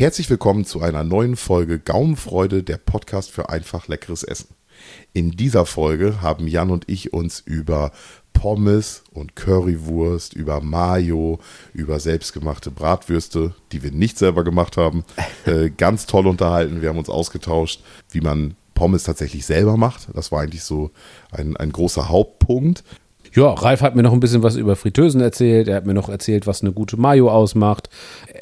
Herzlich willkommen zu einer neuen Folge Gaumenfreude, der Podcast für einfach leckeres Essen. In dieser Folge haben Jan und ich uns über Pommes und Currywurst, über Mayo, über selbstgemachte Bratwürste, die wir nicht selber gemacht haben, äh, ganz toll unterhalten. Wir haben uns ausgetauscht, wie man Pommes tatsächlich selber macht. Das war eigentlich so ein, ein großer Hauptpunkt. Ja, Ralf hat mir noch ein bisschen was über Fritteusen erzählt. Er hat mir noch erzählt, was eine gute Mayo ausmacht.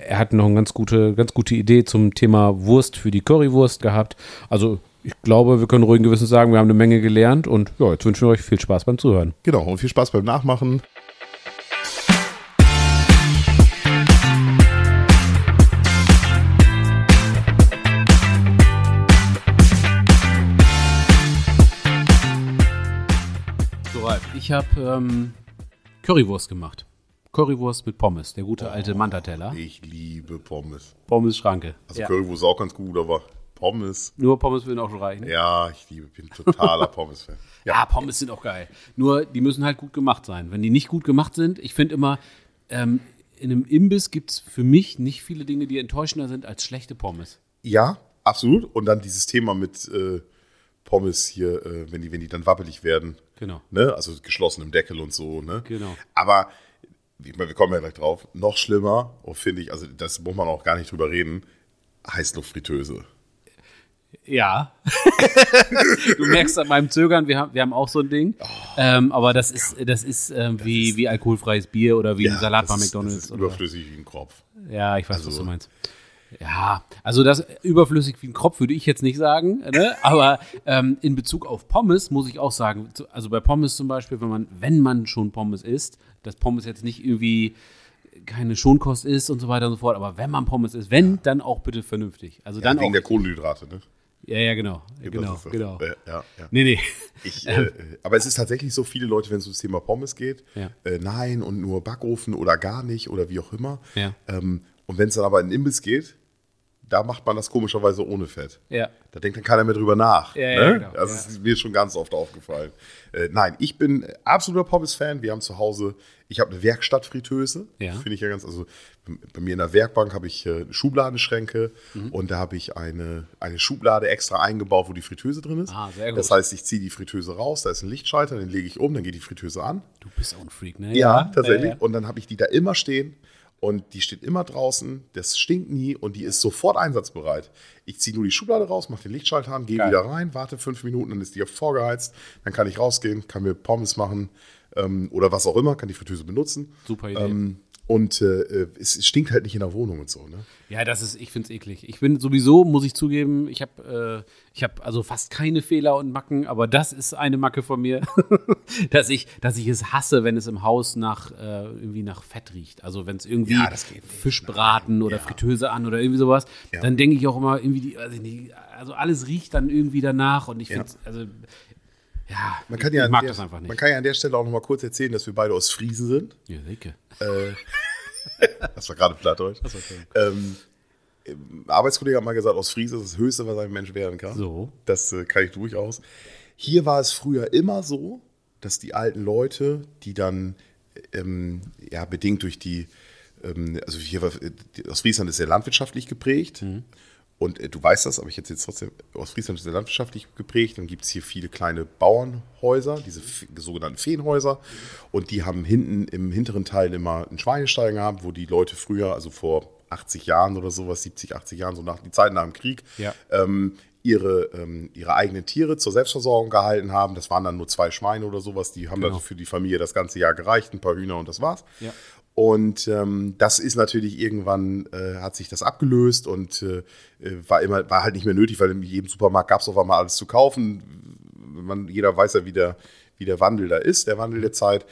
Er hat noch eine ganz gute, ganz gute Idee zum Thema Wurst für die Currywurst gehabt. Also ich glaube, wir können ruhigen Gewissens sagen, wir haben eine Menge gelernt und ja, jetzt wünschen wir euch viel Spaß beim Zuhören. Genau, und viel Spaß beim Nachmachen. Ich habe ähm, Currywurst gemacht. Currywurst mit Pommes, der gute alte Mantateller. Ich liebe Pommes. Pommes-Schranke. Also ja. Currywurst ist auch ganz gut, aber Pommes. Nur Pommes würden auch schon reichen. Ja, ich liebe, bin totaler Pommes-Fan. Ja, Pommes sind auch geil. Nur, die müssen halt gut gemacht sein. Wenn die nicht gut gemacht sind, ich finde immer, ähm, in einem Imbiss gibt es für mich nicht viele Dinge, die enttäuschender sind als schlechte Pommes. Ja, absolut. Und dann dieses Thema mit äh, Pommes hier, äh, wenn, die, wenn die dann wabbelig werden. Genau. Ne? Also geschlossenem Deckel und so. Ne? Genau. Aber ich meine, wir kommen ja gleich drauf. Noch schlimmer, oh, finde ich, also das muss man auch gar nicht drüber reden, Heißluftfritteuse. Ja. du merkst an meinem Zögern, wir haben, wir haben auch so ein Ding. ähm, aber das ist, das ist, ähm, wie, wie alkoholfreies Bier oder wie ein Salat bei das ist- McDonalds. Das ist oder, überflüssig wie ein Kropf. ja, ich weiß, was Also- du meinst. Ja, also das überflüssig wie ein Kropf würde ich jetzt nicht sagen, ne? aber ähm, in Bezug auf Pommes muss ich auch sagen, also bei Pommes zum Beispiel, wenn man, wenn man schon Pommes isst, dass Pommes jetzt nicht irgendwie keine Schonkost ist und so weiter und so fort, aber wenn man Pommes isst, wenn, dann auch bitte vernünftig. Also Ja, dann wegen auch, der Kohlenhydrate, ne? ja, ja, genau, Das genau, das. genau. Ja, ja, ja. Nee, nee. Ich, äh, aber es ist tatsächlich so, viele Leute, wenn es ums Thema Pommes geht, Ja. äh, nein und nur Backofen oder gar nicht oder wie auch immer. Ja. Ähm, und wenn es dann aber in den Imbiss geht, da macht man das komischerweise ohne Fett. Ja. Da denkt dann keiner mehr drüber nach. Ja, ne? ja, genau, das ist mir schon ganz oft aufgefallen. Äh, nein, ich bin absoluter Pommes-Fan. Wir haben zu Hause, ich habe eine Werkstattfritteuse. Ja. Finde ich ja ganz, also bei mir in der Werkbank habe ich äh, Schubladenschränke Mhm. und da habe ich eine, eine Schublade extra eingebaut, wo die Fritteuse drin ist. Ah, sehr gut. Das heißt, ich ziehe die Fritteuse raus, da ist ein Lichtschalter, den lege ich um, dann geht die Fritteuse an. Du bist auch ein Freak, ne? Ja, tatsächlich. Und dann habe ich die da immer stehen und die steht immer draußen, das stinkt nie und die ist sofort einsatzbereit. Ich ziehe nur die Schublade raus, mache den Lichtschalter an, gehe wieder rein, warte fünf Minuten, dann ist die vorgeheizt, dann kann ich rausgehen, kann mir Pommes machen ähm, oder was auch immer, kann die Fritteuse benutzen. Super Idee. Ähm, und äh, es, es stinkt halt nicht in der Wohnung und so. Ne? Ja, das ist, ich finde es eklig. Ich bin sowieso, muss ich zugeben, ich habe äh, ich hab also fast keine Fehler und Macken, aber das ist eine Macke von mir, dass, ich, dass ich es hasse, wenn es im Haus nach äh, irgendwie nach Fett riecht. Also wenn es irgendwie Ja. Fischbraten oder Ja. Fritteuse an oder irgendwie sowas, Ja. dann denke ich auch immer irgendwie, die, also alles riecht dann irgendwie danach und ich finde also ja, Man kann ja ich mag der, das einfach nicht. Man kann ja an der Stelle auch noch mal kurz erzählen, dass wir beide aus Friesen sind. ja, Silke. Das war gerade Plattdeutsch. Ähm, ein Arbeitskollege hat mal gesagt, aus Friese ist das Höchste, was ein Mensch werden kann. So. Das äh, kann ich durchaus. Hier war es früher immer so, dass die alten Leute, die dann ähm, ja bedingt durch die, ähm, also hier war, äh, die- Ostfriesland ist sehr landwirtschaftlich geprägt. Und äh, du weißt das, aber ich jetzt jetzt trotzdem, Ostfriesland ist sehr landwirtschaftlich geprägt. Dann gibt es hier viele kleine Bauernhäuser, diese sogenannten Feenhäuser. Und die haben hinten im hinteren Teil immer einen Schweinestall gehabt, wo die Leute früher, also vor 80 Jahren oder sowas, 70, 80 Jahren, so nach die Zeit nach dem Krieg, Ja. ähm, ihre, ähm, ihre eigenen Tiere zur Selbstversorgung gehalten haben. Das waren dann nur zwei Schweine oder sowas. Die haben Genau. dann für die Familie das ganze Jahr gereicht, ein paar Hühner und das war's. Ja. Und ähm, das ist natürlich irgendwann, äh, hat sich das abgelöst und äh, äh, war immer, war halt nicht mehr nötig, weil in jedem Supermarkt gab es auf einmal alles zu kaufen. Man, jeder weiß ja, wie der, wie der Wandel da ist, der Wandel der Zeit.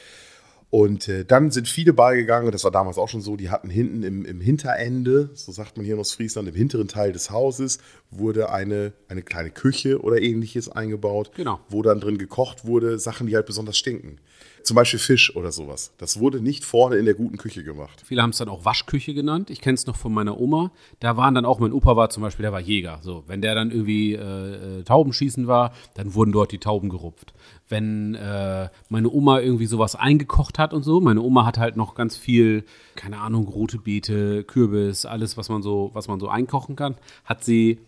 Und äh, dann sind viele beigegangen, und das war damals auch schon so, die hatten hinten im, im Hinterende, so sagt man hier in Ostfriesland, im hinteren Teil des Hauses, wurde eine, eine kleine Küche oder ähnliches eingebaut, Genau. wo dann drin gekocht wurde, Sachen, die halt besonders stinken. Zum Beispiel Fisch oder sowas. Das wurde nicht vorne in der guten Küche gemacht. Viele haben es dann auch Waschküche genannt. Ich kenne es noch von meiner Oma. Da waren dann auch, mein Opa war zum Beispiel, der war Jäger. So, wenn der dann irgendwie äh, äh, Taubenschießen war, dann wurden dort die Tauben gerupft. Wenn äh, meine Oma irgendwie sowas eingekocht hat und so, meine Oma hat halt noch ganz viel, keine Ahnung, rote Beete, Kürbis, alles, was man so, was man so einkochen kann, hat sie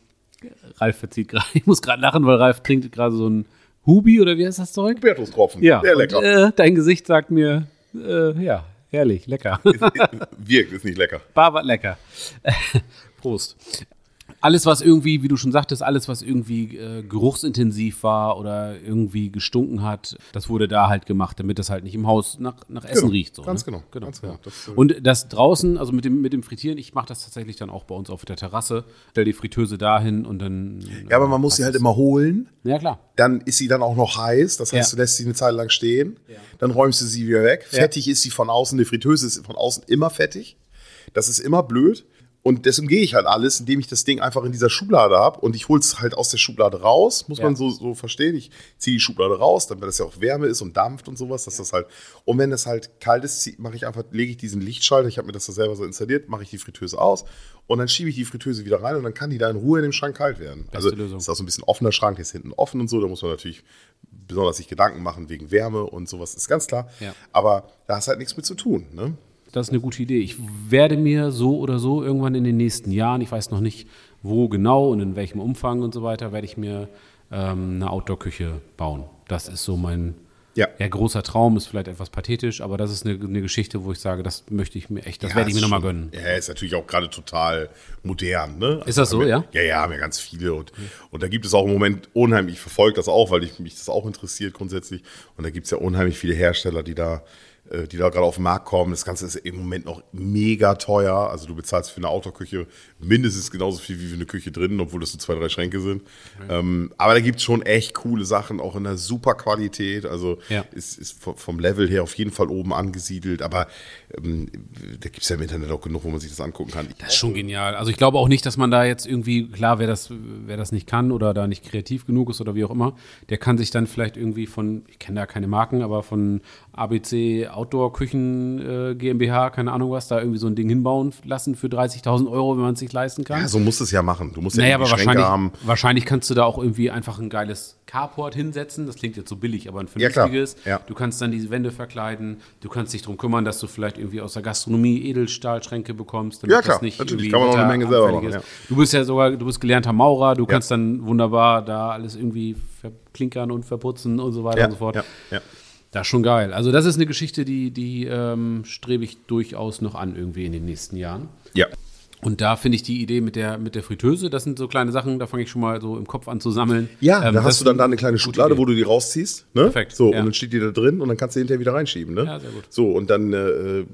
Ralf verzieht gerade. Ich muss gerade lachen, weil Ralf trinkt gerade so ein Hubi oder wie heißt das Zeug? Bertustropfen. Ja. Sehr lecker. Und, äh, dein Gesicht sagt mir, äh, ja, herrlich, lecker. Wirkt, ist nicht lecker. Barbat lecker. Prost. Alles, was irgendwie, wie du schon sagtest, alles, was irgendwie äh, geruchsintensiv war oder irgendwie gestunken hat, das wurde da halt gemacht, damit das halt nicht im Haus nach, nach Essen Genau, riecht. So, ganz ne? genau, ganz genau. Ja. Das, äh, Und das draußen, also mit dem, mit dem Frittieren, ich mache das tatsächlich dann auch bei uns auf der Terrasse. Stell die Fritteuse dahin und dann. Ja, aber man muss sie halt immer holen. Ja, klar. Dann ist sie dann auch noch heiß. Das heißt, Ja. du lässt sie eine Zeit lang stehen. Dann räumst du sie wieder weg. Ja. Fettig ist sie von außen. Eine Fritteuse ist von außen immer fettig. Das ist immer blöd. Und deswegen gehe ich halt alles, indem ich das Ding einfach in dieser Schublade habe und ich hole es halt aus der Schublade raus, muss Ja. man so, so verstehen. Ich ziehe die Schublade raus, damit das ja auch Wärme ist und dampft und sowas, dass das halt. Und wenn es halt kalt ist, mache ich einfach, lege ich diesen Lichtschalter, ich habe mir das da selber so installiert, mache ich die Fritteuse aus und dann schiebe ich die Fritteuse wieder rein und dann kann die da in Ruhe in dem Schrank kalt werden. also Lösung. ist auch so ein bisschen offener Schrank, der ist hinten offen und so, da muss man natürlich besonders sich Gedanken machen wegen Wärme und sowas, ist ganz klar. Ja. Aber da hast halt nichts mit zu tun. Ne? Das ist eine gute Idee. Ich werde mir so oder so irgendwann in den nächsten Jahren, ich weiß noch nicht wo genau und in welchem Umfang und so weiter, werde ich mir ähm, eine Outdoor-Küche bauen. Das ist so mein Ja. ja, großer Traum, ist vielleicht etwas pathetisch, aber das ist eine, eine Geschichte, wo ich sage, das möchte ich mir echt, das Ja, werde ich mir nochmal gönnen. Ja, ist natürlich auch gerade total modern. Ne? Ist das so, haben wir, ja? Ja, ja, haben ja ganz viele. Und, und da gibt es auch im Moment unheimlich, ich verfolge das auch, weil ich, mich das auch interessiert grundsätzlich. Und da gibt es ja unheimlich viele Hersteller, die da die da gerade auf den Markt kommen. Das Ganze ist im Moment noch mega teuer. Also du bezahlst für eine Autoküche mindestens genauso viel wie für eine Küche drin, obwohl das so zwei, drei Schränke sind. Ähm, aber da gibt es schon echt coole Sachen, auch in der super Qualität. Also Ja. ist, ist vom- vom Level her auf jeden Fall oben angesiedelt. Aber ähm, da gibt es ja im Internet auch genug, wo man sich das angucken kann. Das ist schon genial. Also ich glaube auch nicht, dass man da jetzt irgendwie, klar, wer das, wer das nicht kann oder da nicht kreativ genug ist oder wie auch immer, der kann sich dann vielleicht irgendwie von, ich kenne da keine Marken, aber von ABC Outdoor Küchen äh, GmbH, keine Ahnung was, da irgendwie so ein Ding hinbauen lassen für 30.000 Euro, wenn man es sich leisten kann. Ja, so musst du es ja machen. Du musst ja Naja, irgendwie aber Schränke wahrscheinlich, haben. wahrscheinlich kannst du da auch irgendwie einfach ein geiles Carport hinsetzen. Das klingt jetzt so billig, aber ein Ja, vernünftiges. Ja. Du kannst dann diese Wände verkleiden. Du kannst dich darum kümmern, dass du vielleicht irgendwie aus der Gastronomie Edelstahlschränke bekommst. Damit Ja, klar. das nicht Natürlich. Kann man auch eine Menge selber machen, ist. Du bist ja sogar, du bist gelernter Maurer. Du kannst dann wunderbar da alles irgendwie verklinkern und verputzen und so weiter Ja, und so fort. ja, ja. Das ist schon geil. Also das ist eine Geschichte, die, die ähm, strebe ich durchaus noch an irgendwie in den nächsten Jahren. ja. Und da finde ich die Idee mit der, mit der Fritteuse, das sind so kleine Sachen, da fange ich schon mal so im Kopf an zu sammeln. Ja, Ähm, da hast du dann ist da eine kleine Schublade, Idee. wo du die rausziehst. Ne? Perfekt, So, ja. und dann steht die da drin und dann kannst du hinterher wieder reinschieben. Ne? Ja, sehr gut. So, und dann, äh,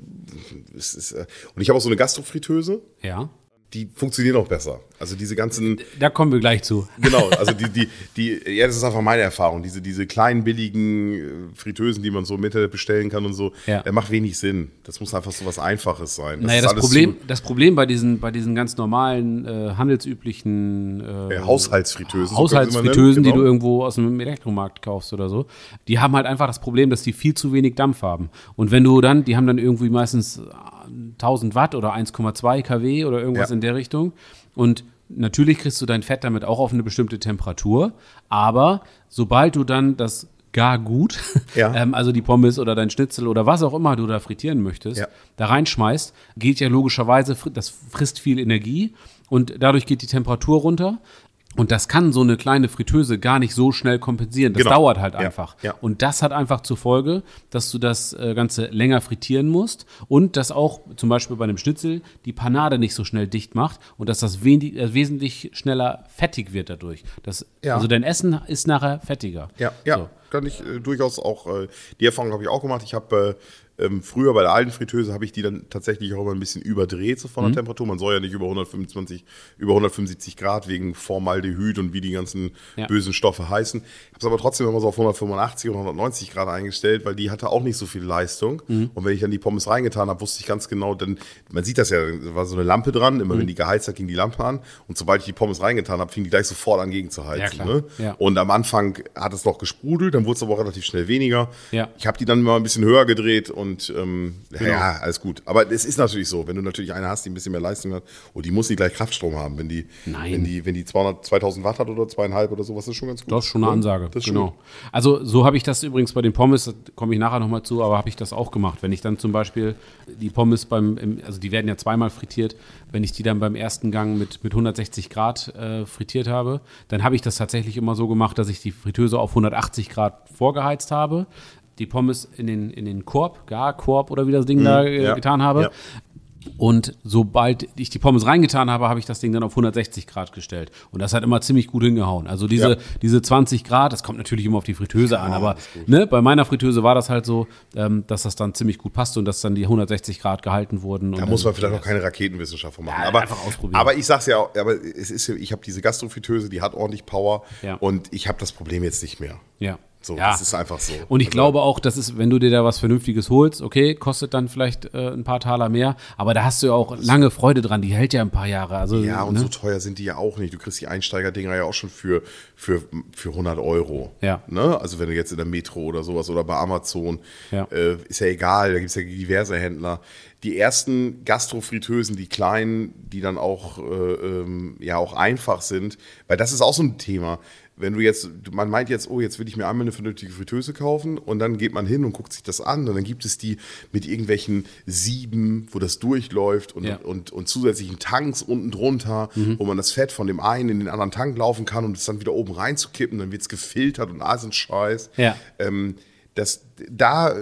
es ist, äh, und ich habe auch so eine Gastrofritteuse, Ja, die funktionieren auch besser. Also diese ganzen, da kommen wir gleich zu. genau, also die, die, die, ja, das ist einfach meine Erfahrung. Diese, diese kleinen, billigen äh, Fritteusen, die man so im Internet bestellen kann und so, Ja. der macht wenig Sinn. Das muss einfach so was Einfaches sein. naja, ist das Problem, das Problem bei diesen, bei diesen ganz normalen, äh, handelsüblichen äh, Ja, Haushaltsfritteusen. Haushaltsfritteusen, nennen, die du genau. irgendwo aus einem Elektromarkt kaufst oder so, die haben halt einfach das Problem, dass die viel zu wenig Dampf haben. Und wenn du dann, die haben dann irgendwie meistens äh, 1000 Watt oder 1,2 kW oder irgendwas Ja. in der Richtung. Und natürlich kriegst du dein Fett damit auch auf eine bestimmte Temperatur. Aber sobald du dann das gar gut, Ja. ähm, also die Pommes oder dein Schnitzel oder was auch immer du da frittieren möchtest, Ja. da reinschmeißt, geht ja logischerweise, das frisst viel Energie und dadurch geht die Temperatur runter. Und das kann so eine kleine Fritteuse gar nicht so schnell kompensieren. Das Genau. dauert halt Ja, einfach. ja. Und das hat einfach zur Folge, dass du das äh, Ganze länger frittieren musst und dass auch zum Beispiel bei einem Schnitzel die Panade nicht so schnell dicht macht und dass das wenig, äh, wesentlich schneller fettig wird dadurch. Das, Ja. Also dein Essen ist nachher fettiger. Ja, ja, So. kann ich äh, durchaus auch, äh, die Erfahrung habe ich auch gemacht. Ich habe Ähm, früher bei der alten Fritteuse habe ich die dann tatsächlich auch immer ein bisschen überdreht so von der Temperatur. Man soll ja nicht über 125, über 175 Grad wegen Formaldehyd und wie die ganzen Ja. bösen Stoffe heißen. Ich habe es aber trotzdem immer so auf 185 oder 190 Grad eingestellt, weil die hatte auch nicht so viel Leistung. Und wenn ich dann die Pommes reingetan habe, wusste ich ganz genau, denn man sieht das ja, da war so eine Lampe dran, immer wenn die geheizt hat, ging die Lampe an. Und sobald ich die Pommes reingetan habe, fing die gleich sofort an gegen zu heizen. Ja. Ne? Ja. Und am Anfang hat es noch gesprudelt, dann wurde es aber auch relativ schnell weniger. Ja. Ich habe die dann mal ein bisschen höher gedreht und ähm, Genau. ja, alles gut. Aber es ist natürlich so, wenn du natürlich eine hast, die ein bisschen mehr Leistung hat, und die muss nicht gleich Kraftstrom haben, wenn die, Nein. wenn die, wenn die 200, 2000 Watt hat oder zweieinhalb oder sowas, ist schon ganz gut. Das ist schon eine Ansage. Genau. gut. Also so habe ich das übrigens bei den Pommes, da komme ich nachher nochmal zu, aber habe ich das auch gemacht. Wenn ich dann zum Beispiel die Pommes beim, im, also die werden ja zweimal frittiert, wenn ich die dann beim ersten Gang mit, mit 160 Grad äh, frittiert habe, dann habe ich das tatsächlich immer so gemacht, dass ich die Fritteuse auf 180 Grad vorgeheizt habe, die Pommes in den, in den Korb, Garkorb oder wie das Ding da äh, Mhm. ja. getan habe. Ja. Und sobald ich die Pommes reingetan habe, habe ich das Ding dann auf 160 Grad gestellt. Und das hat immer ziemlich gut hingehauen. Also diese, Ja. diese 20 Grad, das kommt natürlich immer auf die Fritteuse an, aber ne, bei meiner Fritteuse war das halt so, ähm, dass das dann ziemlich gut passte und dass dann die 160 Grad gehalten wurden. Da muss man vielleicht auch keine Raketenwissenschaft machen. Ja, aber, einfach ausprobieren. aber ich sag's ja auch, aber es ist, ja- ich habe diese Gastrofritteuse, die hat ordentlich Power Ja. und ich habe das Problem jetzt nicht mehr. Ja. So, ja. das ist einfach so. Und ich Also- glaube auch, dass es, wenn du dir da was Vernünftiges holst, okay, kostet dann vielleicht äh, ein paar Taler mehr, aber da hast du ja auch lange Freude dran. Die hält ja ein paar Jahre. Also, Ja, und ne? so teuer sind die ja auch nicht. Du kriegst die Einsteigerdinger ja auch schon für, für, für 100 Euro. Ja. Ne? Also wenn du jetzt in der Metro oder sowas oder bei Amazon, Ja. äh, ist ja egal, da gibt es ja diverse Händler. Die ersten Gastrofritteusen, die kleinen, die dann auch, äh, ähm, ja, auch einfach sind, weil das ist auch so ein Thema. Wenn du jetzt, man meint jetzt, oh, jetzt will ich mir einmal eine vernünftige Fritteuse kaufen und dann geht man hin und guckt sich das an und dann gibt es die mit irgendwelchen Sieben, wo das durchläuft und, Ja. und, und zusätzlichen Tanks unten drunter, wo man das Fett von dem einen in den anderen Tank laufen kann, um es dann wieder oben reinzukippen, dann wird es gefiltert und all so ein Scheiß. Ja. Ähm, das, da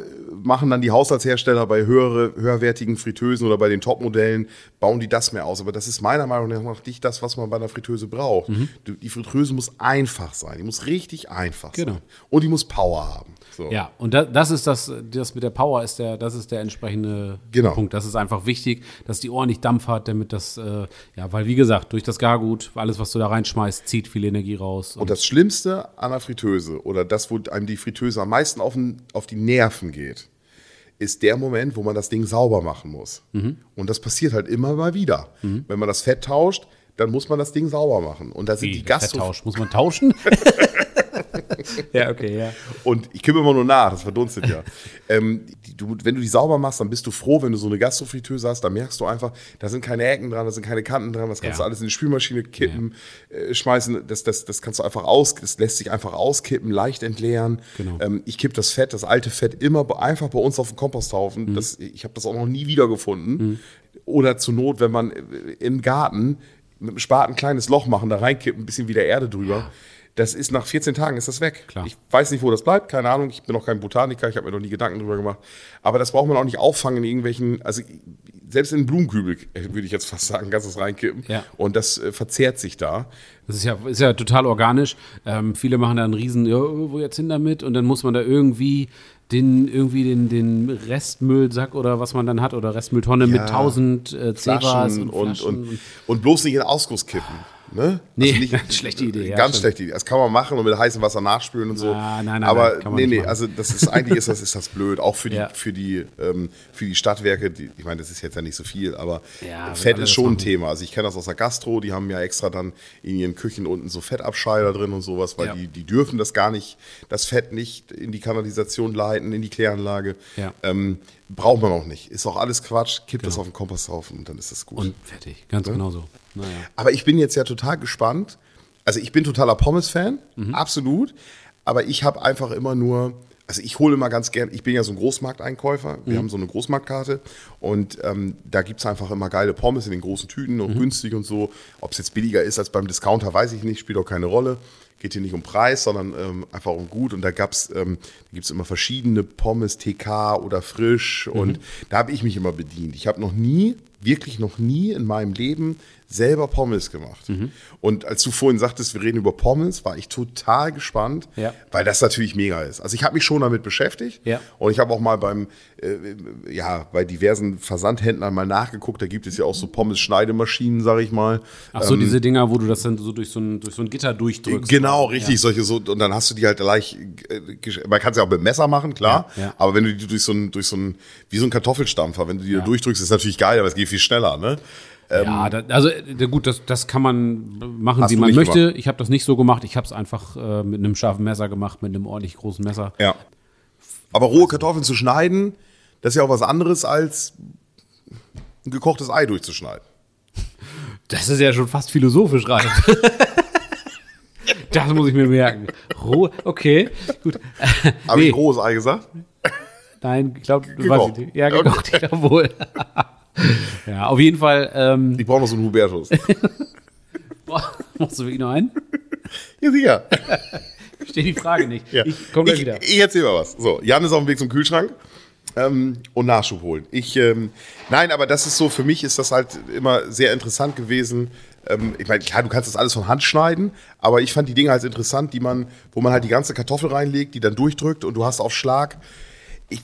machen dann die Haushaltshersteller bei höhere, höherwertigen Fritteusen oder bei den Topmodellen, bauen die das mehr aus. Aber das ist meiner Meinung nach nicht das, was man bei einer Fritteuse braucht. Mhm. Die Fritteuse muss einfach sein. Die muss richtig einfach Genau. sein. Und die muss Power haben. So. Ja, und da, das ist das, das mit der Power ist der, das ist der entsprechende Genau. Punkt. Das ist einfach wichtig, dass die ordentlich Dampf hat, damit das, äh, ja, weil wie gesagt, durch das Gargut, alles, was du da reinschmeißt, zieht viel Energie raus. Und das Schlimmste an der Fritteuse oder das, wo einem die Fritteuse am meisten auf, den, auf die Nerven geht, ist der Moment, wo man das Ding sauber machen muss. Mhm. Und das passiert halt immer mal wieder. Wenn man das Fett tauscht, dann muss man das Ding sauber machen. Und da sind Wie, die Gastro. Muss man tauschen? ja, okay, ja. Und ich kippe immer nur nach, das verdunstet ja. ähm, du, wenn du die sauber machst, dann bist du froh, wenn du so eine Gastrofritteuse hast, dann merkst du einfach, da sind keine Ecken dran, da sind keine Kanten dran, das kannst Ja. du alles in die Spülmaschine kippen, äh, schmeißen, das, das, das kannst du einfach aus, das lässt sich einfach auskippen, leicht entleeren. Genau. Ähm, ich kipp das Fett, das alte Fett immer einfach bei uns auf den Komposthaufen. Mhm. Das, ich habe das auch noch nie wiedergefunden. Oder zur Not, wenn man äh, im Garten mit dem Spaten ein kleines Loch machen, da reinkippen, ein bisschen wieder Erde drüber. Das ist nach 14 Tagen ist das weg. Klar. Ich weiß nicht, wo das bleibt, keine Ahnung. Ich bin noch kein Botaniker, ich habe mir noch nie Gedanken drüber gemacht. Aber das braucht man auch nicht auffangen in irgendwelchen, also selbst in einen Blumenkübel, äh, würde ich jetzt fast sagen, kannst du es reinkippen. Ja. Und das äh, verzehrt sich da. Das ist ja, ist ja total organisch. Ähm, viele machen da einen riesen, ja, wo jetzt hin damit? Und dann muss man da irgendwie den, irgendwie den, den Restmüllsack oder was man dann hat oder Restmülltonne mit 1000 äh, Zebras Flaschen und, und, und, und bloß nicht in den Ausguss kippen. Ne? Nee, ganz schlechte Idee, ja, ganz stimmt. schlechte Idee. Das kann man machen und mit heißem Wasser nachspülen und so. Ah, nein, nein, Aber nein, nee, nicht nee, machen. also das ist eigentlich ist das, ist das blöd. Auch für die, Ja. für die, ähm, für die Stadtwerke, die, ich meine, das ist jetzt ja nicht so viel, aber Ja, Fett ist schon ein. Thema. Also ich kenne das aus der Gastro, die haben ja extra dann in ihren Küchen unten so Fettabscheider drin und sowas, weil Ja. die, die dürfen das gar nicht, das Fett nicht in die Kanalisation leiten, in die Kläranlage. Ja. Ähm, braucht man auch nicht. Ist auch alles Quatsch, kippt das auf den Komposthaufen und dann ist das gut. und fertig. Ganz genau so. Naja. Aber ich bin jetzt ja total gespannt. Also ich bin totaler Pommes-Fan, absolut. Aber ich habe einfach immer nur, also ich hole immer ganz gern, ich bin ja so ein Großmarkteinkäufer, wir haben so eine Großmarktkarte und ähm, da gibt es einfach immer geile Pommes in den großen Tüten und günstig und so. Ob es jetzt billiger ist als beim Discounter, weiß ich nicht, spielt auch keine Rolle. Geht hier nicht um Preis, sondern ähm, einfach um gut. Und da gab's, ähm, gibt es immer verschiedene Pommes, TK oder frisch. Und da habe ich mich immer bedient. Ich habe noch nie, wirklich noch nie in meinem Leben selber Pommes gemacht. Mhm. Und als du vorhin sagtest, wir reden über Pommes, war ich total gespannt, Ja. weil das natürlich mega ist. Also ich habe mich schon damit beschäftigt Ja. und ich habe auch mal beim, äh, ja, bei diversen Versandhändlern mal nachgeguckt. Da gibt es ja auch so Pommes-Schneidemaschinen, sag ich mal. Ach so, diese Dinger, wo du das dann so durch so ein, durch so ein Gitter durchdrückst. Genau, richtig, solche so, und dann hast du die halt gleich, äh, man kann es ja auch mit Messer machen, klar, Ja, ja. aber wenn du die durch so ein, durch so ein, wie so ein Kartoffelstampfer, wenn du die da durchdrückst, ist natürlich geil, aber es geht viel schneller, ne? Ja, da, also äh, gut, das, das kann man machen, Hast wie man möchte. gemacht? Ich habe das nicht so gemacht. Ich habe es einfach äh, mit einem scharfen Messer gemacht, mit einem ordentlich großen Messer. Ja. Aber rohe Kartoffeln zu schneiden, das ist ja auch was anderes als ein gekochtes Ei durchzuschneiden. Das ist ja schon fast philosophisch reif. das muss ich mir merken. Roh, okay, gut. Habe Nee. ich rohes Ei gesagt? Nein, ich glaube, Gekocht. Ja, gekocht, ich glaube wohl. ja, auf jeden Fall. Ähm, Ich brauche noch so einen Hubertus. boah, machst du wirklich noch einen? ja, sicher. Ich verstehe die Frage nicht. Ja. Ich komme gleich ich, wieder. Ich erzähl mal was. So, Jan ist auf dem Weg zum Kühlschrank ähm, und Nachschub holen. Ich, ähm, nein, aber das ist so, für mich ist das halt immer sehr interessant gewesen. Ähm, ich meine, klar, du kannst das alles von Hand schneiden, aber ich fand die Dinge halt interessant, die man, wo man halt die ganze Kartoffel reinlegt, die dann durchdrückt und du hast auf Schlag. Ich,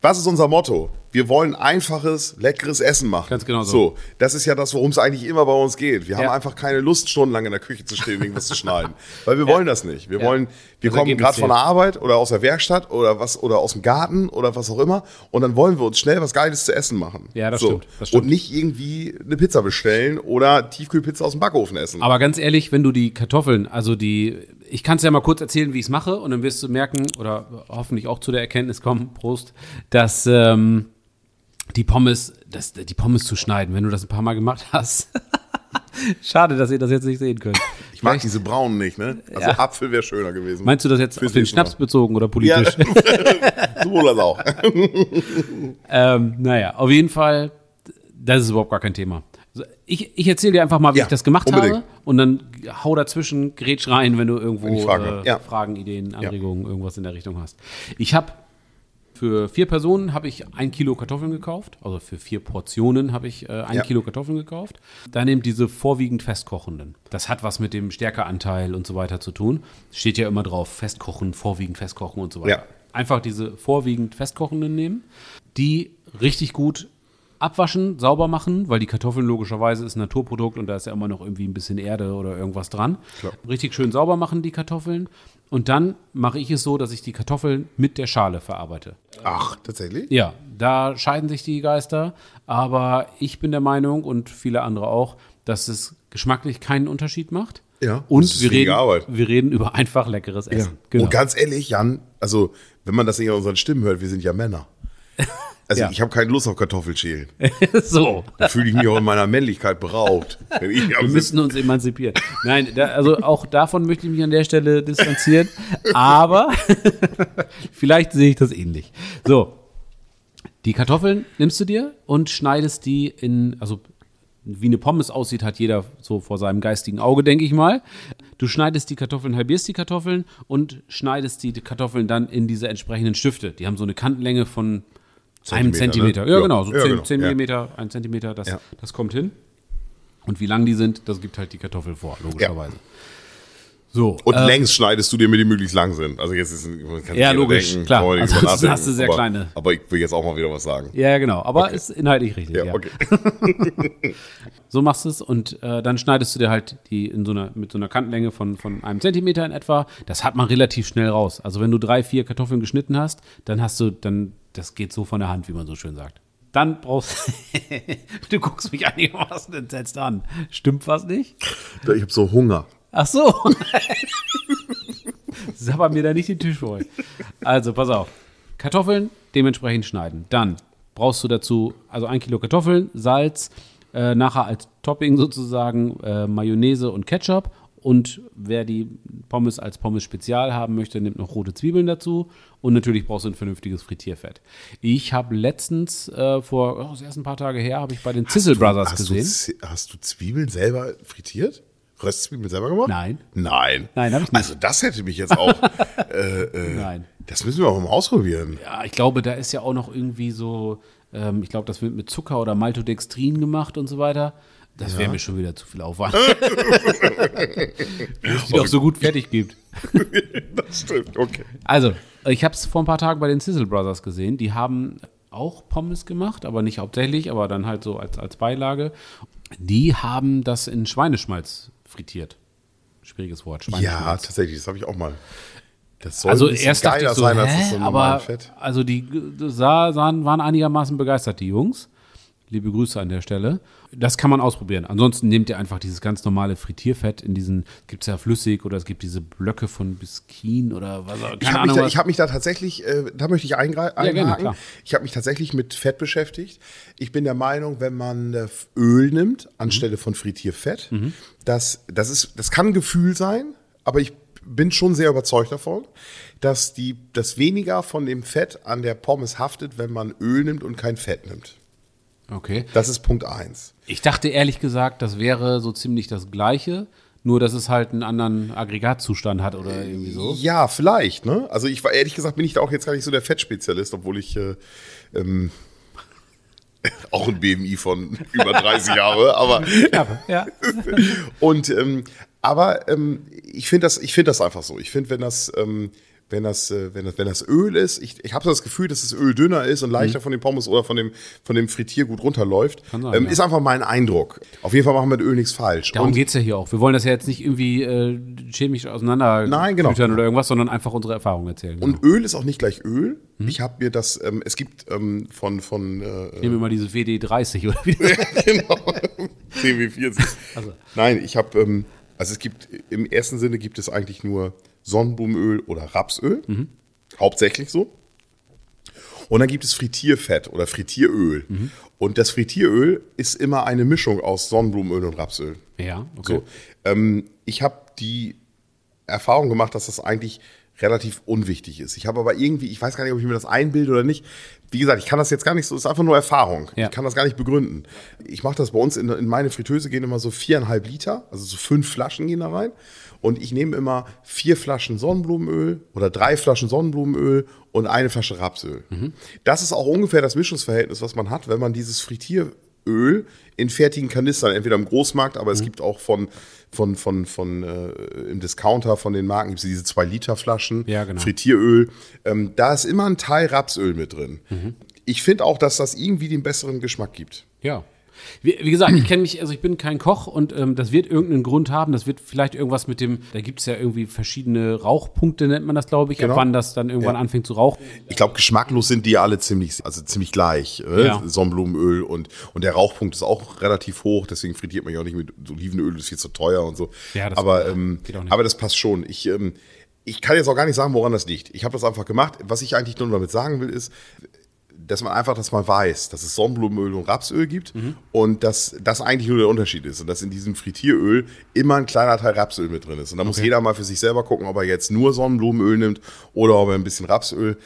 was ist unser Motto? Wir wollen einfaches, leckeres Essen machen. Ganz genau so. So, das ist ja das, worum es eigentlich immer bei uns geht. Wir haben Ja. einfach keine Lust, stundenlang in der Küche zu stehen, irgendwas zu schneiden. Weil wir wollen das nicht. Wir Ja. wollen, wir Das kommen gerade von der. Arbeit oder aus der Werkstatt oder was oder aus dem Garten oder was auch immer und dann wollen wir uns schnell was Geiles zu essen machen. Ja, das stimmt, das stimmt. Und nicht irgendwie eine Pizza bestellen oder Tiefkühlpizza aus dem Backofen essen. Aber ganz ehrlich, wenn du die Kartoffeln, also die, ich kann es ja mal kurz erzählen, wie ich es mache, und dann wirst du merken, oder hoffentlich auch zu der Erkenntnis kommen, Prost, dass ähm, die Pommes, das, die Pommes zu schneiden, wenn du das ein paar Mal gemacht hast. Schade, dass ihr das jetzt nicht sehen könnt. ich mag diese braunen nicht, ne? Also Ja. Apfel wäre schöner gewesen. Meinst du das jetzt Fürs auf den nächste Mal. Schnaps bezogen oder Ja, politisch? sowohl als auch. Ähm, naja, auf jeden Fall, das ist überhaupt gar kein Thema. Ich, ich erzähle dir einfach mal, wie Ja, ich das gemacht unbedingt. habe und dann hau dazwischen, grätsch rein, wenn du irgendwo Wenn Fragen äh. Ja. Fragen, Ideen, Anregungen, irgendwas in der Richtung hast. Ich habe für vier Personen habe ich ein Kilo Kartoffeln gekauft, also für vier Portionen habe ich äh, ein Ja. Kilo Kartoffeln gekauft. Da nehmt diese vorwiegend festkochenden. Das hat was mit dem Stärkeanteil und so weiter zu tun. Steht ja immer drauf, festkochen, vorwiegend festkochen und so weiter. Ja. Einfach diese vorwiegend festkochenden nehmen, die richtig gut abwaschen, sauber machen, weil die Kartoffeln logischerweise ist ein Naturprodukt und da ist ja immer noch irgendwie ein bisschen Erde oder irgendwas dran. Klar. Richtig schön sauber machen die Kartoffeln und dann mache ich es so, dass ich die Kartoffeln mit der Schale verarbeite. Ach, tatsächlich? Ja, da scheiden sich die Geister, aber ich bin der Meinung und viele andere auch, dass es geschmacklich keinen Unterschied macht. Ja, Und das ist wir reden, Arbeit. wir reden über einfach leckeres Essen. Genau. Und ganz ehrlich, Jan, also wenn man das nicht an unseren Stimmen hört, wir sind ja Männer. Also Ja. ich habe keine Lust auf Kartoffelschälen. so. Da fühle ich mich auch in meiner Männlichkeit beraubt. Wir müssen uns emanzipieren. Nein, da, also auch davon möchte ich mich an der Stelle distanzieren. Aber vielleicht sehe ich das ähnlich. So, die Kartoffeln nimmst du dir und schneidest die in, also wie eine Pommes aussieht, hat jeder so vor seinem geistigen Auge, denke ich mal. Du schneidest die Kartoffeln, halbierst die Kartoffeln und schneidest die Kartoffeln dann in diese entsprechenden Stifte. Die haben so eine Kantenlänge von einem Zentimeter, Zentimeter. ne? Ja, Ja, genau, so ja, 10, genau, 10 ja. Millimeter, ein Zentimeter, das, das kommt hin. Und wie lang die sind, das gibt halt die Kartoffel vor, logischerweise. So. Und äh, längs schneidest du dir mir die möglichst lang sind. Also jetzt ist Ja, logisch, klar. man nicht Ansonsten hast du sehr aber, kleine. Aber ich will jetzt auch mal wieder was sagen. Ja, genau. Aber ist inhaltlich richtig. Ja, Ja, okay. So machst du es und äh, dann schneidest du dir halt die in so einer, mit so einer Kantenlänge von, von einem Zentimeter in etwa. Das hat man relativ schnell raus. Also wenn du drei, vier Kartoffeln geschnitten hast, dann hast du, dann, das geht so von der Hand, wie man so schön sagt. Dann brauchst du guckst mich einigermaßen entsetzt an. Stimmt was nicht? Ich habe so Hunger. Ach so. Sabber mir da nicht den Tisch voll. Also, pass auf. Kartoffeln dementsprechend schneiden. Dann brauchst du dazu, also ein Kilo Kartoffeln, Salz, äh, nachher als Topping sozusagen äh, Mayonnaise und Ketchup. Und wer die Pommes als Pommes Spezial haben möchte, nimmt noch rote Zwiebeln dazu. Und natürlich brauchst du ein vernünftiges Frittierfett. Ich habe letztens, äh, vor, oh, das erst ein paar Tage her, habe ich bei den Zizzle Brothers Hast du, gesehen. Z- hast du Zwiebeln selber frittiert? Röstzwiebeln selber gemacht? Nein. Nein. Nein, hab ich nicht. Also das hätte mich jetzt auch. äh, äh, Nein. Das müssen wir auch mal ausprobieren. Ja, ich glaube, da ist ja auch noch irgendwie so, ähm, ich glaube, das wird mit Zucker oder Maltodextrin gemacht und so weiter. Das wäre mir schon wieder zu viel Aufwand. Wo es die doch so gut fertig gibt. das stimmt, okay. Also, ich habe es vor ein paar Tagen bei den Sizzle Brothers gesehen. Die haben auch Pommes gemacht, aber nicht hauptsächlich, aber dann halt so als, als Beilage. Die haben das in Schweineschmalz frittiert. Schwieriges Wort. Ja, Schweineschmalz. tatsächlich, das habe ich auch mal. Das soll also erst dachte ich geiler so, sein als das so aber Fett. also die sah, sahen, waren einigermaßen begeistert, die Jungs. Liebe Grüße an der Stelle. Das kann man ausprobieren. Ansonsten nehmt ihr einfach dieses ganz normale Frittierfett in diesen, gibt es ja flüssig oder es gibt diese Blöcke von Biskin oder was auch Ich keine habe mich, da- ich hab mich da tatsächlich, äh, da möchte ich eingre- Ja, gerne, ich habe mich tatsächlich mit Fett beschäftigt. Ich bin der Meinung, wenn man äh, Öl nimmt anstelle von Frittierfett, das, das, ist, das kann ein Gefühl sein, aber ich bin schon sehr überzeugt davon, dass die, das weniger von dem Fett an der Pommes haftet, wenn man Öl nimmt und kein Fett nimmt. Okay. Das ist Punkt eins. Ich dachte ehrlich gesagt, das wäre so ziemlich das Gleiche, nur dass es halt einen anderen Aggregatzustand hat oder irgendwie so. Ja, vielleicht, ne? Also ich war ehrlich gesagt bin ich da auch jetzt gar nicht so der Fettspezialist, obwohl ich äh, ähm, auch ein BMI von über 30 habe, aber Ja, ja. und ähm, aber ähm, ich finde das, ich finde das einfach so. Ich finde, wenn das, ähm, wenn das, äh, wenn das, wenn das Öl ist, ich, ich habe so das Gefühl, dass das Öl dünner ist und leichter von den Pommes oder von dem, von dem Frittier gut runterläuft. Kann sein, ähm, ja. Ist einfach mein Eindruck. Auf jeden Fall machen wir mit Öl nichts falsch. Darum Und- geht es ja hier auch. Wir wollen das ja jetzt nicht irgendwie äh, chemisch auseinander Nein, genau. oder irgendwas, sondern einfach unsere Erfahrungen erzählen. und Öl ist auch nicht gleich Öl. Mhm. Ich habe mir das, ähm, es gibt ähm, von, von äh, Nehmen wir mal diese WD30 oder wie das genau. CW40. Also. Nein, ich habe, ähm, also es gibt, im ersten Sinne gibt es eigentlich nur Sonnenblumenöl oder Rapsöl. Mhm. Hauptsächlich so. Und dann gibt es Frittierfett oder Frittieröl. Mhm. Und das Frittieröl ist immer eine Mischung aus Sonnenblumenöl und Rapsöl. Ja, okay. So. Ähm, ich habe die Erfahrung gemacht, dass das eigentlich relativ unwichtig ist. Ich habe aber irgendwie, ich weiß gar nicht, ob ich mir das einbilde oder nicht. Wie gesagt, ich kann das jetzt gar nicht so, es ist einfach nur Erfahrung. Ja. Ich kann das gar nicht begründen. Ich mache das bei uns, in, in meine Fritteuse gehen immer so viereinhalb Liter, also so fünf Flaschen gehen da rein. Und ich nehme immer vier Flaschen Sonnenblumenöl oder drei Flaschen Sonnenblumenöl und eine Flasche Rapsöl. Das ist auch ungefähr das Mischungsverhältnis, was man hat, wenn man dieses Frittieröl in fertigen Kanistern, entweder im Großmarkt, aber Mhm. es gibt auch von, von, von, von äh, im Discounter von den Marken gibt es diese 2-Liter-Flaschen, Ja, genau. Frittieröl. Ähm, da ist immer ein Teil Rapsöl mit drin. Mhm. Ich finde auch, dass das irgendwie den besseren Geschmack gibt. Ja. Wie, wie gesagt, ich kenne mich, also ich bin kein Koch und ähm, das wird irgendeinen Grund haben. Das wird vielleicht irgendwas mit dem, da gibt es ja irgendwie verschiedene Rauchpunkte, nennt man das, glaube ich, Genau. ab wann das dann irgendwann Ja. anfängt zu rauchen. Ich glaube, geschmacklos sind die ja alle ziemlich, also ziemlich gleich. Äh? Ja. Sonnenblumenöl und, und der Rauchpunkt ist auch relativ hoch, deswegen frittiert man ja auch nicht mit Olivenöl, das ist viel zu teuer und so. Ja, das aber, ähm, geht auch nicht. aber das passt schon. Ich, ähm, ich kann jetzt auch gar nicht sagen, woran das liegt. Ich habe das einfach gemacht. Was ich eigentlich nur damit sagen will, ist, dass man einfach, dass man weiß, dass es Sonnenblumenöl und Rapsöl gibt Mhm. und dass das eigentlich nur der Unterschied ist und dass in diesem Frittieröl immer ein kleiner Teil Rapsöl mit drin ist. Und da muss Okay. jeder mal für sich selber gucken, ob er jetzt nur Sonnenblumenöl nimmt oder ob er ein bisschen Rapsöl.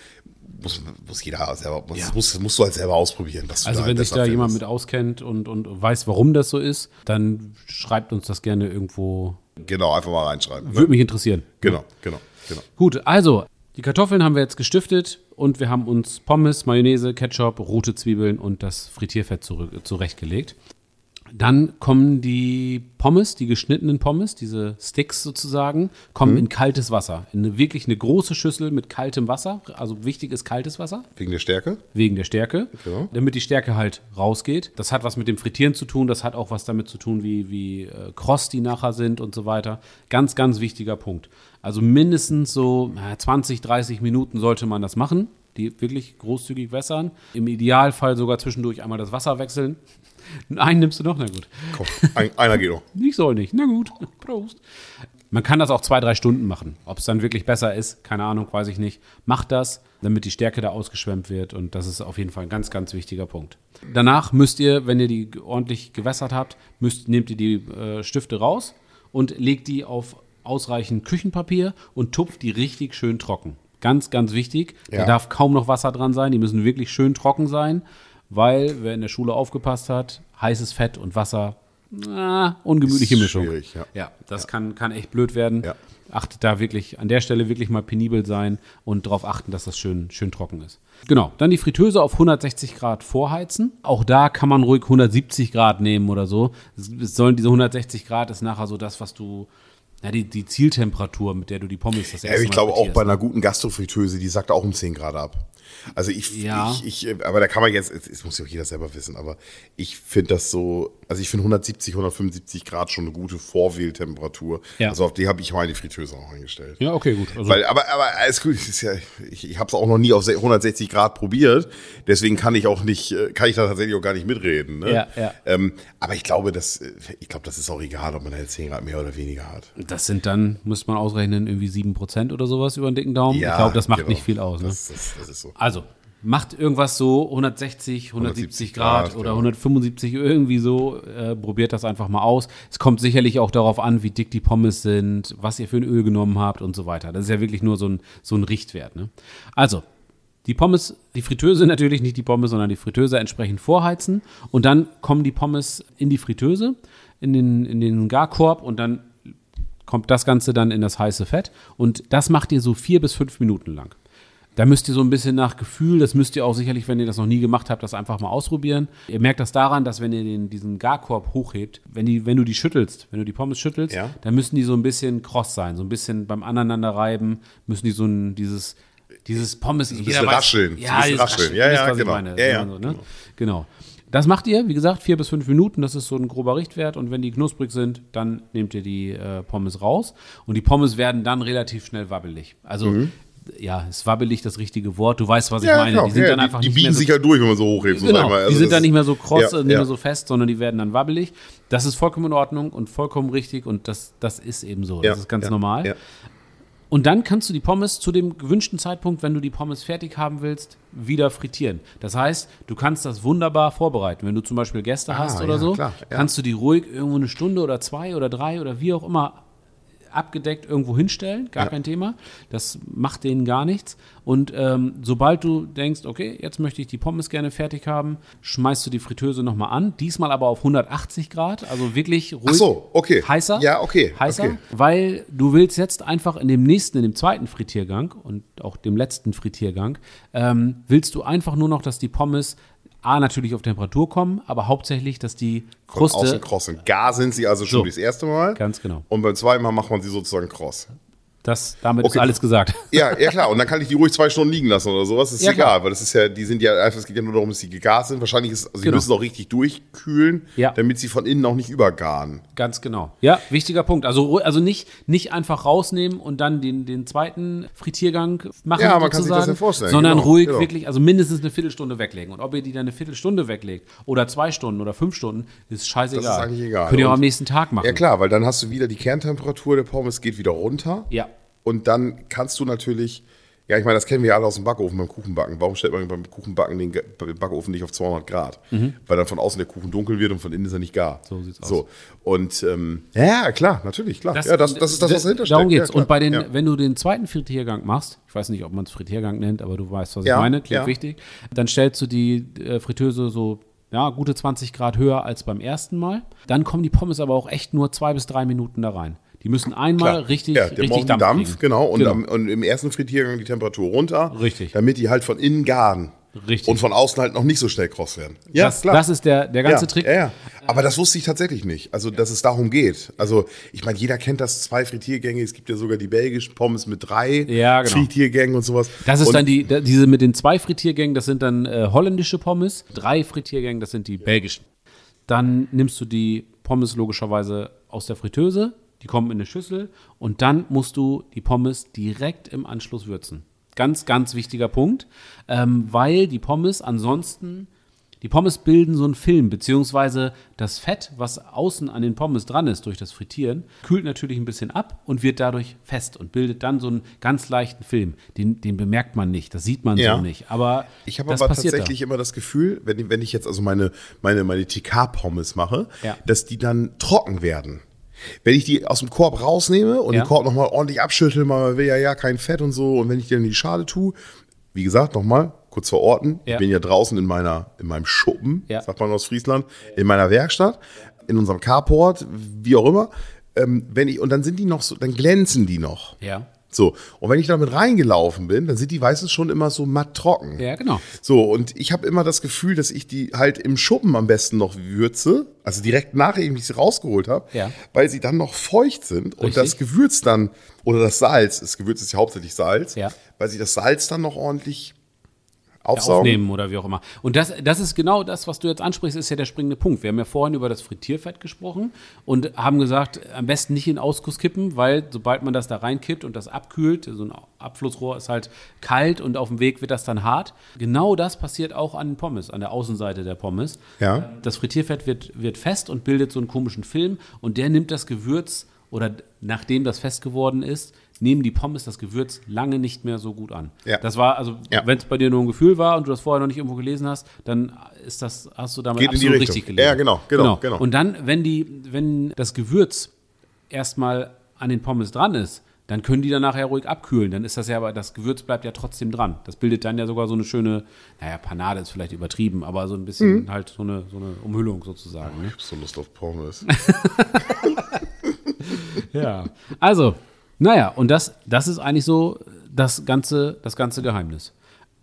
Muss, muss jeder selber, muss, Ja. muss, musst du halt selber ausprobieren. Also wenn sich besser da jemand mit auskennt und, und weiß, warum das so ist, dann schreibt uns das gerne irgendwo. Genau, einfach mal reinschreiben. Ne? Würde mich interessieren. Genau, genau, genau. Gut, also die Kartoffeln haben wir jetzt gestiftet und wir haben uns Pommes, Mayonnaise, Ketchup, rote Zwiebeln und das Frittierfett zurechtgelegt. Dann kommen die Pommes, die geschnittenen Pommes, diese Sticks sozusagen, kommen in kaltes Wasser. In eine, wirklich eine große Schüssel mit kaltem Wasser. Also wichtig ist kaltes Wasser Wegen der Stärke? wegen der Stärke, Genau. damit die Stärke halt rausgeht. Das hat was mit dem Frittieren zu tun, das hat auch was damit zu tun, wie, wie äh, kross die nachher sind und so weiter. Ganz, ganz wichtiger Punkt. Also mindestens so na, 20, 30 Minuten sollte man das machen, die wirklich großzügig wässern. Im Idealfall sogar zwischendurch einmal das Wasser wechseln. Einen nimmst du noch, na gut. Komm, ein, einer geht noch. Ich soll nicht. Na gut, Prost. Man kann das auch zwei, drei Stunden machen. Ob es dann wirklich besser ist, keine Ahnung, weiß ich nicht. Macht das, damit die Stärke da ausgeschwemmt wird. Und das ist auf jeden Fall ein ganz, ganz wichtiger Punkt. Danach müsst ihr, wenn ihr die ordentlich gewässert habt, müsst, nehmt ihr die äh, Stifte raus und legt die auf ausreichend Küchenpapier und tupft die richtig schön trocken. Ganz, ganz wichtig. Da Ja. darf kaum noch Wasser dran sein. Die müssen wirklich schön trocken sein, weil, wer in der Schule aufgepasst hat, heißes Fett und Wasser na, ungemütliche Mischung. ja. Ja, das Kann, kann echt blöd werden. Ja. Achtet da wirklich, an der Stelle wirklich mal penibel sein und darauf achten, dass das schön, schön trocken ist. Genau, dann die Fritteuse auf 160 Grad vorheizen. Auch da kann man ruhig 170 Grad nehmen oder so. Es, es sollen diese 160 Grad ist nachher so das, was du, ja, die, die Zieltemperatur, mit der du die Pommes das Ja, erste ich Mal glaube auch bei einer guten Gastrofritteuse, die sagt auch um 10 Grad ab. Also ich, Ja. ich, ich, aber da kann man jetzt, es muss ja auch jeder selber wissen, aber ich finde das so, also ich finde 170, 175 Grad schon eine gute Vorwähltemperatur. Ja. Also auf die habe ich meine Fritteuse auch eingestellt. Ja, okay, gut. Also, Weil, aber, aber alles gut, ist ja, ich, ich habe es auch noch nie auf 160 Grad probiert, deswegen kann ich auch nicht, äh, kann ich da tatsächlich auch gar nicht mitreden. Ne? Ja, ja. Ähm, aber ich glaube, das, äh, ich glaube, das ist auch egal, ob man da jetzt 10 Grad mehr oder weniger hat. das sind dann, müsste man ausrechnen, irgendwie 7% oder sowas über den dicken Daumen. ich glaube, das macht genau. nicht viel aus. Ne? Das, das, das ist so. Also, macht irgendwas so 160, 170 Grad, Grad, oder genau. 175, irgendwie so. Äh, probiert das einfach mal aus. Es kommt sicherlich auch darauf an, wie dick die Pommes sind, was ihr für ein Öl genommen habt und so weiter. Das ist ja wirklich nur so ein, so ein Richtwert. Ne? Also, die Pommes, die Fritteuse natürlich, nicht die Pommes, sondern die Fritteuse entsprechend vorheizen. Und dann kommen die Pommes in die Fritteuse, in den, in den Garkorb und dann kommt das Ganze dann in das heiße Fett. Und das macht ihr so vier bis fünf Minuten lang. Da müsst ihr so ein bisschen nach Gefühl, das müsst ihr auch sicherlich, wenn ihr das noch nie gemacht habt, das einfach mal ausprobieren. Ihr merkt das daran, dass wenn ihr den, diesen Garkorb hochhebt, wenn, die, wenn du die schüttelst, wenn du die Pommes schüttelst, Ja. dann müssen die so ein bisschen kross sein, so ein bisschen beim Aneinanderreiben, müssen die so ein, dieses, dieses Pommes, ein bisschen rascheln, so ein Ja, bisschen rascheln. Ja, ja, genau. Ja, ja, So, ne? Genau. Das macht ihr, wie gesagt, vier bis fünf Minuten. Das ist so ein grober Richtwert. Und wenn die knusprig sind, dann nehmt ihr die äh, Pommes raus. Und die Pommes werden dann relativ schnell wabbelig. Also, ja, ist wabbelig das richtige Wort. Du weißt, was ich meine. genau. Die sind Ja, dann einfach die nicht biegen so sich halt durch, wenn man so hochhebt. so Genau. Also die sind dann nicht mehr so kross, Ja, nicht ja. mehr so fest, sondern die werden dann wabbelig. Das ist vollkommen in Ordnung und vollkommen richtig und das, das ist eben so. Ja, Das ist ganz ja, normal. ja. Und dann kannst du die Pommes zu dem gewünschten Zeitpunkt, wenn du die Pommes fertig haben willst, wieder frittieren. Das heißt, du kannst das wunderbar vorbereiten. Wenn du zum Beispiel Gäste hast oder ja, so, klar, ja. kannst du die ruhig irgendwo eine Stunde oder zwei oder drei oder wie auch immer abgedeckt irgendwo hinstellen, gar kein Thema. Das macht denen gar nichts. Und ähm, sobald du denkst, okay, jetzt möchte ich die Pommes gerne fertig haben, schmeißt du die Fritteuse nochmal an. Diesmal aber auf 180 Grad, also wirklich ruhig. Ach so, okay. Heißer. Ja, okay, Heißer, okay. weil du willst jetzt einfach in dem nächsten, in dem zweiten Frittiergang und auch dem letzten Frittiergang, ähm, willst du einfach nur noch, dass die Pommes A, natürlich auf Temperatur kommen, aber hauptsächlich, dass die Von Kruste außen kross sind. Gar sind sie also schon So. das erste Mal. Ganz genau. Und beim zweiten Mal macht man sie sozusagen kross. Das, damit Okay. ist alles gesagt. Ja, ja klar. Und dann kann ich die ruhig zwei Stunden liegen lassen oder sowas. Das ist Ja, egal, klar. weil das ist ja, die sind ja einfach, es geht ja nur darum, dass sie gegart sind. Wahrscheinlich ist, also sie Genau. müssen auch richtig durchkühlen, Ja. damit sie von innen auch nicht übergaren. Ganz genau. Ja, wichtiger Punkt. Also, also nicht, nicht einfach rausnehmen und dann den, den zweiten Frittiergang machen, Ja, man kann sich das ja vorstellen, sondern genau, ruhig genau. wirklich, also mindestens eine Viertelstunde weglegen. Und ob ihr die dann eine Viertelstunde weglegt oder zwei Stunden oder fünf Stunden, ist scheißegal. Das ist eigentlich egal. Könnt ihr auch am nächsten Tag machen. Ja klar, weil dann hast du wieder die Kerntemperatur der Pommes geht wieder runter. Ja. Und dann kannst du natürlich, ja, ich meine, das kennen wir ja alle aus dem Backofen beim Kuchenbacken. Warum stellt man beim Kuchenbacken den Backofen nicht auf 200 Grad? Weil dann von außen der Kuchen dunkel wird und von innen ist er nicht gar. Mhm. So sieht's aus. So. Und ähm, ja, klar, natürlich, klar. ja, das, das ist das, was dahinter steckt. Darum geht's. Ja, und bei den, ja. wenn du den zweiten Frittiergang machst, ich weiß nicht, ob man es Frittiergang nennt, aber du weißt, was ich meine, klingt wichtig, dann stellst du die äh, Fritteuse so ja, gute 20 Grad höher als beim ersten Mal. Dann kommen die Pommes aber auch echt nur zwei bis drei Minuten da rein. Die müssen einmal Klar. richtig, ja, der richtig braucht Dampf, Dampf, kriegen. genau. Und, Am, und im ersten Frittiergang die Temperatur runter. Richtig. Damit die halt von innen garen. Richtig. Und von außen halt noch nicht so schnell kross werden. Ja, das, das ist der, der ganze ja, Trick. Ja, ja. Aber das wusste ich tatsächlich nicht. Also, dass es darum geht. Also, ich meine, jeder kennt das, zwei Frittiergänge. Es gibt ja sogar die belgischen Pommes mit drei Ja, genau. Frittiergängen und sowas. Das ist und, dann die, diese mit den zwei Frittiergängen, das sind dann äh, holländische Pommes. Drei Frittiergängen, das sind die belgischen. Dann nimmst du die Pommes logischerweise aus der Fritteuse, die kommen in eine Schüssel und dann musst du die Pommes direkt im Anschluss würzen. Ganz, ganz wichtiger Punkt, ähm, weil die Pommes ansonsten, die Pommes bilden so einen Film, beziehungsweise das Fett, was außen an den Pommes dran ist durch das Frittieren, kühlt natürlich ein bisschen ab und wird dadurch fest und bildet dann so einen ganz leichten Film. Den, den bemerkt man nicht, das sieht man Ja. so nicht. Aber Ich habe aber tatsächlich immer das Gefühl, wenn, wenn ich jetzt also meine, meine, meine TK-Pommes mache, Ja. dass die dann trocken werden. Wenn ich die aus dem Korb rausnehme und Ja. den Korb nochmal ordentlich abschüttel, man will ja ja kein Fett und so, und wenn ich dann in die Schale tue, wie gesagt, nochmal, kurz verorten, Ja. ich bin ja draußen in meiner, in meinem Schuppen, Ja. sagt man aus Friesland, in meiner Werkstatt. in unserem Carport, wie auch immer. Ähm, wenn ich, und dann sind die noch so, dann glänzen die noch. Ja. So, und wenn ich damit reingelaufen bin, dann sind die meistens schon immer so matt trocken. Ja, genau. So, und ich habe immer das Gefühl, dass ich die halt im Schuppen am besten noch würze, also direkt nachdem ich sie rausgeholt habe, Ja. weil sie dann noch feucht sind und Richtig. das Gewürz dann, oder das Salz, das Gewürz ist ja hauptsächlich Salz, Ja. weil sie das Salz dann noch ordentlich aufsaugen. aufnehmen oder wie auch immer. Und das, das ist genau das, was du jetzt ansprichst, ist ja der springende Punkt. Wir haben ja vorhin über das Frittierfett gesprochen und haben gesagt, am besten nicht in Ausguss kippen, weil sobald man das da reinkippt und das abkühlt, so ein Abflussrohr ist halt kalt und auf dem Weg wird das dann hart. Genau das passiert auch an den Pommes, an der Außenseite der Pommes. Ja. Das Frittierfett wird, wird fest und bildet so einen komischen Film und der nimmt das Gewürz oder nachdem das fest geworden ist, nehmen die Pommes das Gewürz lange nicht mehr so gut an. Ja. Das war, also Ja. wenn es bei dir nur ein Gefühl war und du das vorher noch nicht irgendwo gelesen hast, dann ist das, hast du damit Geht in die absolut Richtung. richtig gelesen. Ja, genau, genau, genau. Und dann, wenn die, wenn das Gewürz erstmal an den Pommes dran ist, dann können die dann nachher ruhig abkühlen. Dann ist das ja, aber das Gewürz bleibt ja trotzdem dran. Das bildet dann ja sogar so eine schöne, naja, Panade ist vielleicht übertrieben, aber so ein bisschen Mhm. halt so eine, so eine Umhüllung sozusagen. Ne? Ich hab so Lust auf Pommes. Ja. Also, naja, und das, das ist eigentlich so das ganze, das ganze Geheimnis.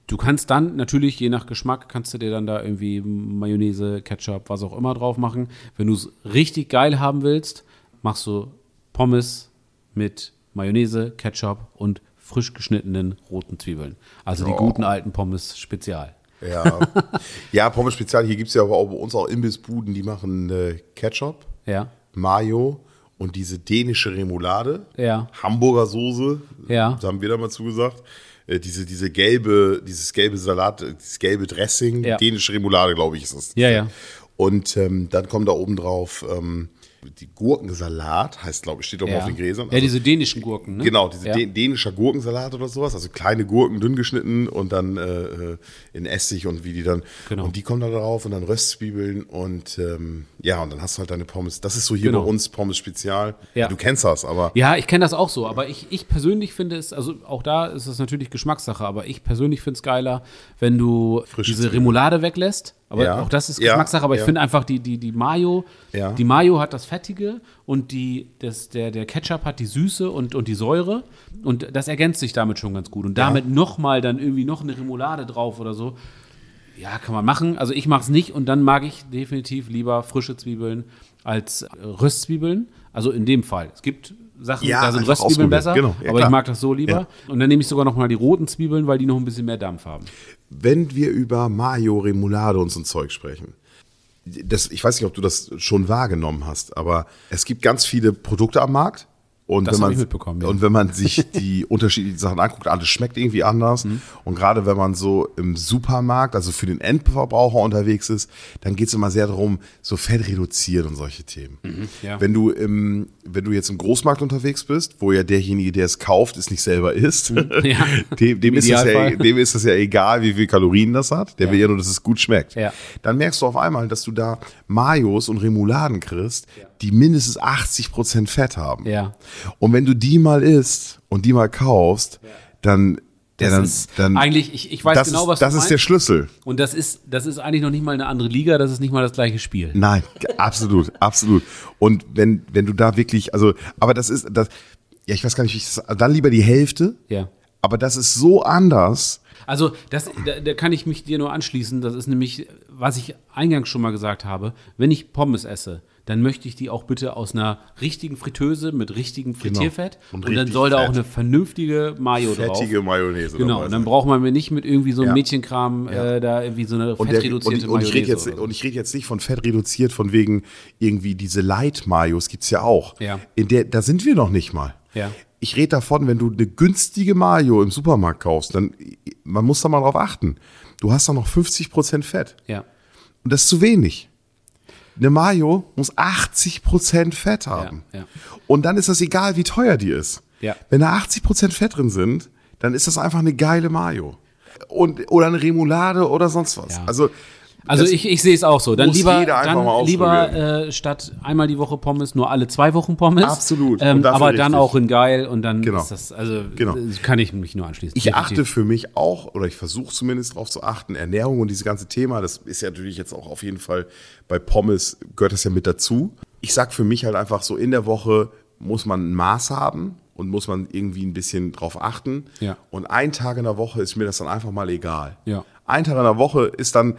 Du kannst dann natürlich, je nach Geschmack, kannst du dir dann da irgendwie Mayonnaise, Ketchup, was auch immer drauf machen. Wenn du es richtig geil haben willst, machst du Pommes mit Mayonnaise, Ketchup und frisch geschnittenen roten Zwiebeln. Also die Oh. guten alten Pommes Spezial. Ja, ja Pommes Spezial. Hier gibt es ja aber auch bei uns auch Imbissbuden, die machen äh, Ketchup, Ja, Mayo und diese dänische Remoulade. Ja. Hamburger Soße. Ja. Das haben wir da mal zugesagt. Äh, diese, diese gelbe, dieses gelbe Salat, äh, dieses gelbe Dressing, Ja. dänische Remoulade, glaube ich, ist das. Ja, ja. Und ähm, dann kommt da oben drauf ähm, die Gurkensalat, heißt, glaube ich, steht auch mal ja. auf den Gräsern. ja, Also- diese dänischen Gurken, ne? Genau, diese ja. dä- dänischer Gurkensalat oder sowas, also kleine Gurken dünn geschnitten und dann äh, äh, in Essig und wie die dann Genau. Genau. und die kommen da drauf und dann Röstzwiebeln und ähm, ja und dann hast du halt deine Pommes. Das ist so hier Genau. bei uns Pommes Spezial. Ja. Du kennst das, aber Ja, ich kenne das auch so, aber ich, ich persönlich finde es, also auch da ist es natürlich Geschmackssache, aber ich persönlich finde es geiler, wenn du Frische diese Zwiebeln. Remoulade weglässt. Aber Ja. auch das ist Ja, Geschmackssache, aber ich ja. finde einfach die, die, die Mayo, Ja. die Mayo hat das Fettige und die, das, der, der Ketchup hat die Süße und, und die Säure und das ergänzt sich damit schon ganz gut. Und damit nochmal dann irgendwie noch eine Remoulade drauf oder so. Ja, kann man machen. Also ich mache es nicht und dann mag ich definitiv lieber frische Zwiebeln als äh, Röstzwiebeln. Also in dem Fall. Es gibt Sachen, Ja, da sind Röstzwiebeln besser, Genau, ja, aber ich klar. mag das so lieber. Ja. Und dann nehme ich sogar noch mal die roten Zwiebeln, weil die noch ein bisschen mehr Dampf haben. wenn wir über Mayo, Remoulade und so ein Zeug sprechen, das, ich weiß nicht, ob du das schon wahrgenommen hast, aber es gibt ganz viele Produkte am Markt. Und Das wenn man, mitbekommen, ja. Und wenn man sich die unterschiedlichen Sachen anguckt, alles schmeckt irgendwie anders. Mhm. Und gerade wenn man so im Supermarkt, also für den Endverbraucher unterwegs ist, dann geht es immer sehr darum, so Fett reduzieren und solche Themen. Mhm, ja. Wenn du im, wenn du jetzt im Großmarkt unterwegs bist, wo ja derjenige, der es kauft, es nicht selber isst, Mhm. Ja. dem, dem, ist ja, dem ist es ja egal, wie viel Kalorien das hat. Der will ja nur, dass es gut schmeckt. Dann merkst du auf einmal, dass du da Mayos und Remouladen kriegst, die mindestens 80% Fett haben. Ja. Und wenn du die mal isst und die mal kaufst, dann, ja, dann, ist dann eigentlich, ich, ich weiß das genau, ist, was das du ist meinst. der Schlüssel. Und das ist, das ist eigentlich noch nicht mal eine andere Liga, das ist nicht mal das gleiche Spiel. Nein, absolut, absolut. Und wenn, wenn du da wirklich, also, aber das ist, das, ja, ich weiß gar nicht, wie ich das, dann lieber die Hälfte. Ja. Aber das ist so anders. Also, das, da, da kann ich mich dir nur anschließen. Das ist nämlich, was ich eingangs schon mal gesagt habe. Wenn ich Pommes esse, dann möchte ich die auch bitte aus einer richtigen Fritteuse mit richtigem Frittierfett. Und Und, dann soll da auch eine vernünftige Mayo Fettige drauf. Mayonnaise. Genau, und dann braucht man mir nicht mit irgendwie so einem Ja. Mädchenkram Ja. äh, da irgendwie so eine Und, der, und, fettreduzierte ich- und, ich rede Mayonnaise jetzt, oder so. und ich rede jetzt nicht von Fett reduziert, von wegen irgendwie diese Light Mayos gibt's ja auch. Ja. In der, da sind wir noch nicht mal. Ja. Ich rede davon, wenn du eine günstige Mayo im Supermarkt kaufst, dann man muss da mal drauf achten. Du hast da noch 50% Fett. Ja. Und das ist zu wenig. Eine Mayo muss 80% Fett haben. Ja, ja. Und dann ist das egal, wie teuer die ist. Ja. Wenn da 80% Fett drin sind, dann ist das einfach eine geile Mayo. Und, oder eine Remoulade oder sonst was. Also, Also das ich, ich sehe es auch so. Dann lieber, dann lieber äh, statt einmal die Woche Pommes nur alle zwei Wochen Pommes. Absolut. Ähm, aber dann auch in geil und dann Genau. ist das, also Genau. äh, kann ich mich nur anschließen. Ich Definitiv. achte für mich auch, oder ich versuche zumindest darauf zu achten, Ernährung und dieses ganze Thema, das ist ja natürlich jetzt auch auf jeden Fall bei Pommes, gehört das ja mit dazu. Ich sag für mich halt einfach so, in der Woche muss man ein Maß haben und muss man irgendwie ein bisschen drauf achten. Ja. Und ein Tag in der Woche ist mir das dann einfach mal egal. Ja. Ein Tag in der Woche ist dann,